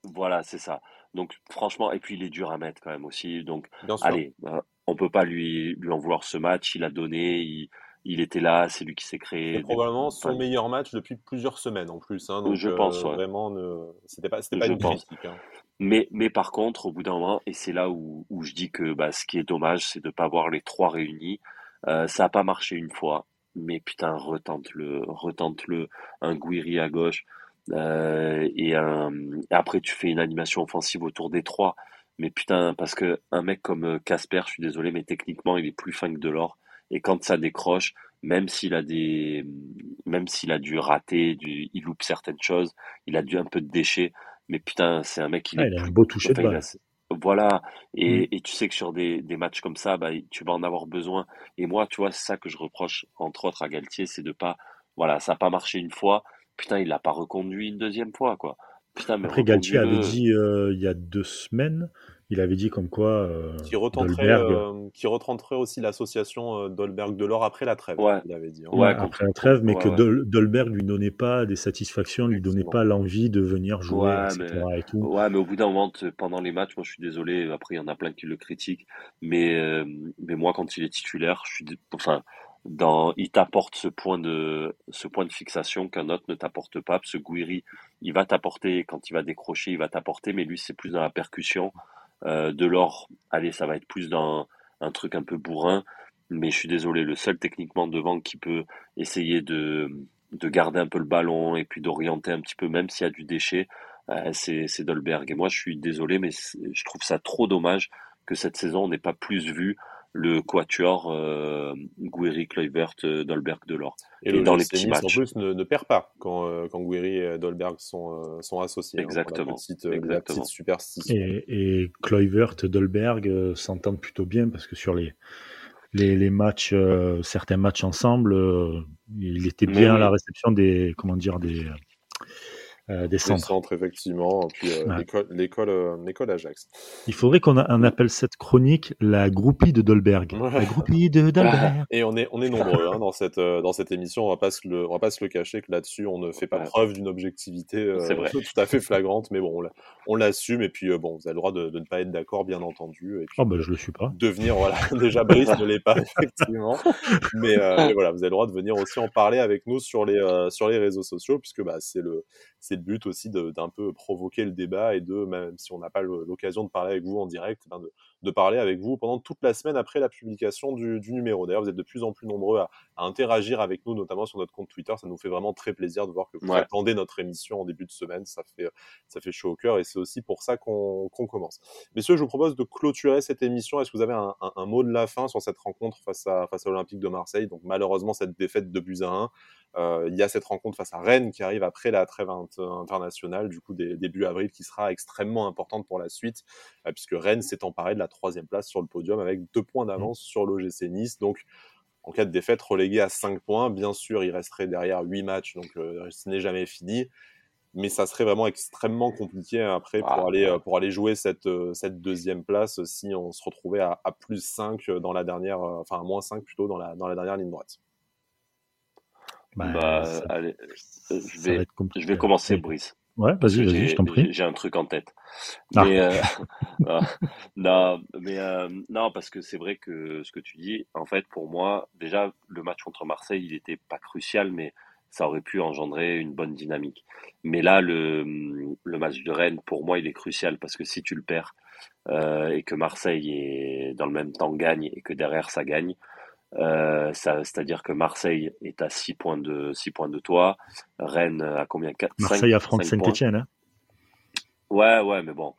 Voilà, c'est ça. Donc franchement, et puis il est dur à mettre quand même aussi. Donc allez, on euh, on peut pas lui, lui en vouloir ce match. Il a donné, il, il était là, c'est lui qui s'est créé. probablement son meilleur match depuis plusieurs semaines en plus. Hein, donc, je pense. Euh, vraiment, ne... c'était pas, c'était pas une critique. Hein. Mais, mais par contre, au bout d'un moment, et c'est là où, où, je dis que bah, ce qui est dommage, c'est de ne pas voir les trois réunis. Euh, ça n'a pas marché une fois, mais putain, retente-le, retente-le. Un Guiri à gauche. Euh, et, après, tu fais une animation offensive autour des trois. Mais putain, parce que un mec comme Casper, je suis désolé, mais techniquement, il est plus fin que Delors. Et quand ça décroche, même s'il a des, même s'il a dû rater, du, il loupe certaines choses, il a dû un peu de déchets. Mais putain, c'est un mec qui ah, il a un beau toucher de balle. Voilà, et, mm. et, tu sais que sur des, des matchs comme ça, bah, tu vas en avoir besoin. Et moi, tu vois, c'est ça que je reproche, entre autres, à Galtier, c'est de pas, voilà, ça n'a pas marché une fois, Putain, il l'a pas reconduit une deuxième fois, quoi. Putain, mais Après, Galtier avait dit euh, il y a deux semaines, il avait dit comme quoi. Euh, qui, retenterait, euh, qui retenterait aussi l'association Dolberg de l'or après la trêve. Ouais. Il avait dit. Hein. Ouais, après la trêve, mais que Dolberg lui donnait pas des satisfactions, lui donnait pas l'envie de venir jouer, etc. Mais... Et tout. Ouais, mais au bout d'un moment, pendant les matchs, moi je suis désolé, après il y en a plein qui le critiquent, mais, mais moi quand il est titulaire, je suis. Enfin dans, il t'apporte ce point de, ce point de fixation qu'un autre ne t'apporte pas. Ce Gouiri, il va t'apporter, quand il va décrocher, il va t'apporter, mais lui, c'est plus dans la percussion. Euh, de l'or, allez, ça va être plus dans un truc un peu bourrin. Mais je suis désolé, le seul techniquement devant qui peut essayer de, de garder un peu le ballon et puis d'orienter un petit peu, même s'il y a du déchet, euh, c'est, c'est Dolberg. Et moi, je suis désolé, mais je trouve ça trop dommage que cette saison, on n'ait pas plus vu le quatuor euh, Gouiri, Kluivert, euh, Dolberg, Delors. Et, et dans les petits matchs. en plus ne, ne, perd pas quand, euh, quand Gouiri et Dolberg sont, euh, sont associés. Hein, Exactement. Hein, petite, Exactement. petite superstition. Et, et Kluivert, Dolberg s'entendent plutôt bien parce que sur les, les, les matchs, certains matchs ensemble, il était bien à la réception des, comment dire, des, euh, des centres. effectivement. Puis euh, l'école, euh, l'école, Ajax. Il faudrait qu'on appelle cette chronique la groupie de Dolberg. La groupie de Dolberg. Et on est, on est nombreux hein, dans, cette, dans cette émission. On va pas se le, on va pas se le cacher que là-dessus, on ne fait pas preuve d'une objectivité tout à fait flagrante. Mais bon, on l'assume. Et puis, bon, vous avez le droit de, ne pas être d'accord, bien entendu. Et puis, oh, bah, je le suis pas. Devenir, voilà, déjà Brice ne l'est pas, effectivement. Mais, mais, voilà, vous avez le droit de venir aussi en parler avec nous sur les, sur les réseaux sociaux, puisque bah, c'est le c'est le but aussi d'un peu provoquer le débat et de, même si on n'a pas l'occasion de parler avec vous en direct, ben de parler avec vous pendant toute la semaine après la publication du, numéro. D'ailleurs, vous êtes de plus en plus nombreux à, interagir avec nous, notamment sur notre compte Twitter. Ça nous fait vraiment très plaisir de voir que vous attendez notre émission en début de semaine. Ça fait, ça fait chaud au cœur et c'est aussi pour ça qu'on commence. Messieurs, je vous propose de clôturer cette émission. Est-ce que vous avez un, mot de la fin sur cette rencontre face à, face à l'Olympique de Marseille? Donc, malheureusement, cette défaite de buts à 1. Euh, il y a cette rencontre face à Rennes qui arrive après la trêve internationale, du coup début avril, qui sera extrêmement importante pour la suite, euh, puisque Rennes s'est emparé de la troisième place sur le podium avec deux points d'avance mmh. sur l'OGC Nice. Donc en cas de défaite, relégué à 5 points. Bien sûr, il resterait derrière 8 matchs, donc euh, ce n'est jamais fini. Mais ça serait vraiment extrêmement compliqué après pour, ah, aller, pour aller jouer cette, cette deuxième place si on se retrouvait à, à plus 5 dans la dernière, enfin à moins 5 plutôt dans la, dans la dernière ligne droite. Bah, bah allez, euh, je vais, je vais commencer, Brice. Ouais, vas-y, vas-y, je t'en prie. J'ai un truc en tête. Ah. Mais, euh, non, mais euh, non, parce que c'est vrai que ce que tu dis, en fait, pour moi, déjà, le match contre Marseille, il n'était pas crucial, mais ça aurait pu engendrer une bonne dynamique. Mais là, le, le match de Rennes, pour moi, il est crucial parce que si tu le perds euh, et que Marseille est dans le même temps gagne et que derrière ça gagne, euh, c'est-à-dire que Marseille est à 6 points de 6 points de toi, Rennes à combien 4, Marseille à Franck Saint-Etienne. Hein ouais, ouais, mais bon.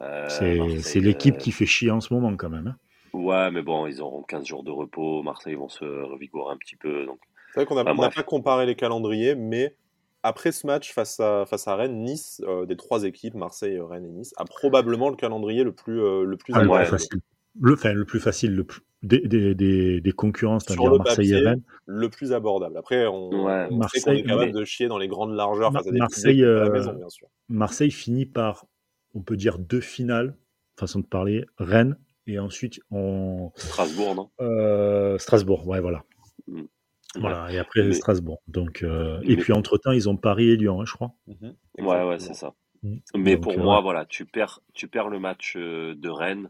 Euh, c'est l'équipe euh, qui fait chier en ce moment quand même. Hein ouais, mais bon, ils auront 15 jours de repos. Marseille vont se revigorer un petit peu. C'est vrai qu'on n'a pas comparé les calendriers, mais après ce match face à, face à Rennes, Nice, des trois équipes, Marseille, Rennes et Nice, a probablement le calendrier le plus, le plus ah, facile. Le, enfin, le plus facile, le plus, des, des, des, concurrents, c'est-à-dire Marseille et Rennes. Le plus abordable. Après, on, Marseille, est capable de chier dans les grandes largeurs face à des Marseille, euh, maison, bien sûr. Marseille finit par, on peut dire, deux finales, façon de parler, Rennes, et ensuite on. Strasbourg, non? euh, Strasbourg, ouais, voilà. Mm. Voilà, et après Strasbourg. Donc, euh, Et puis entre-temps, ils ont Paris et Lyon, hein, je crois. Mm-hmm. Ouais, ouais, c'est ça. Mm. Mais pour moi, voilà, tu perds, tu perds le match de Rennes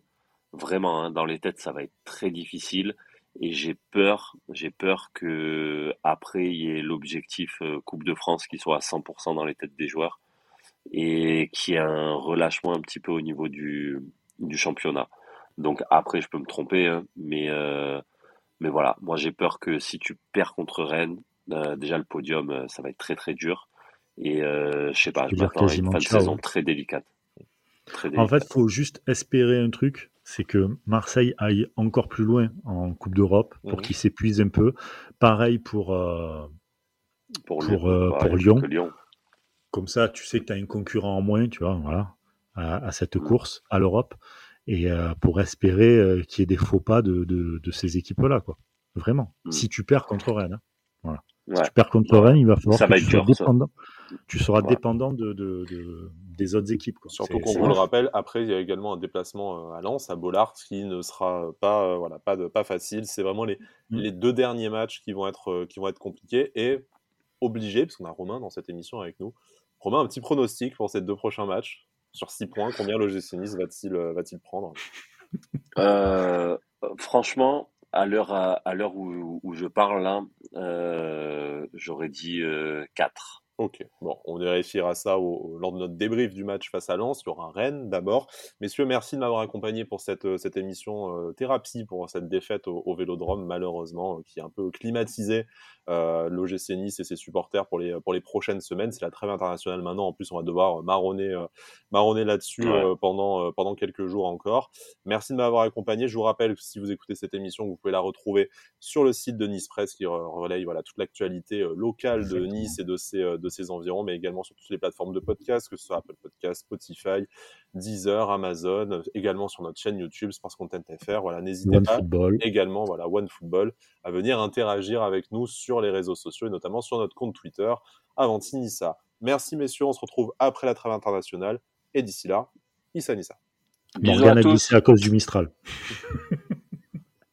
Vraiment, hein, dans les têtes, ça va être très difficile. Et j'ai peur, j'ai peur que après il y ait l'objectif euh, Coupe de France qui soit à 100% dans les têtes des joueurs et qu'il y ait un relâchement un petit peu au niveau du, du championnat. Donc après, je peux me tromper, hein, mais euh, mais voilà, moi j'ai peur que si tu perds contre Rennes, euh, déjà le podium, ça va être très très dur. Et je sais pas, je m'attends à une fin de saison très délicate. très délicate. En fait, faut juste espérer un truc, c'est que Marseille aille encore plus loin en Coupe d'Europe pour mmh qu'il s'épuise un peu. Pareil pour, euh, pour, euh, Lyon. Comme ça, tu sais que tu as un concurrent en moins, tu vois, voilà, à, cette mmh. course, à l'Europe. Et euh, pour espérer qu'il y ait des faux pas de, de, ces équipes-là, quoi. Vraiment. Mmh. Si tu perds contre Rennes. Hein. Voilà. Si tu perds contre Rennes, il va falloir que tu sois dépendant. Tu seras dépendant de, des autres équipes. Surtout qu'on vous le rappelle, après, il y a également un déplacement euh, à Lens, à Bollard, qui ne sera pas, euh, voilà, pas, de, pas facile. C'est vraiment les, mm. les deux derniers matchs qui vont être, euh, qui vont être compliqués et obligés, parce qu'on a Romain dans cette émission avec nous. Romain, un petit pronostic pour ces deux prochains matchs? Sur six points. Combien l'OGC Nice va-t-il va prendre? Franchement, à l'heure à, l'heure où, où, je parle là, j'aurais dit 4. Ok, bon, on vérifiera ça lors de notre débrief du match face à Lens. Il y aura un Rennes d'abord. Messieurs, merci de m'avoir accompagné pour cette, euh, émission euh, thérapie pour cette défaite au, Vélodrome, malheureusement, euh, qui est un peu climatisé euh, l'OGC Nice et ses supporters pour les, pour les prochaines semaines. C'est la trêve internationale maintenant. En plus, on va devoir marronner, euh, marronner là-dessus euh, pendant, euh, pendant quelques jours encore. Merci de m'avoir accompagné. Je vous rappelle que si vous écoutez cette émission, vous pouvez la retrouver sur le site de Nice Presse qui relaye voilà, toute l'actualité locale de Nice et de ses, de ses environs, mais également sur toutes les plateformes de podcast, que ce soit Apple Podcast, Spotify, Deezer, Amazon, également sur notre chaîne YouTube Sports Content FR. Voilà, n'hésitez pas également, voilà, One Football, à venir interagir avec nous sur les réseaux sociaux et notamment sur notre compte Twitter, Avanti Nissa. Merci messieurs, on se retrouve après la trêve internationale et d'ici là, Issa Nissa. Morgane a glissé à cause du Mistral.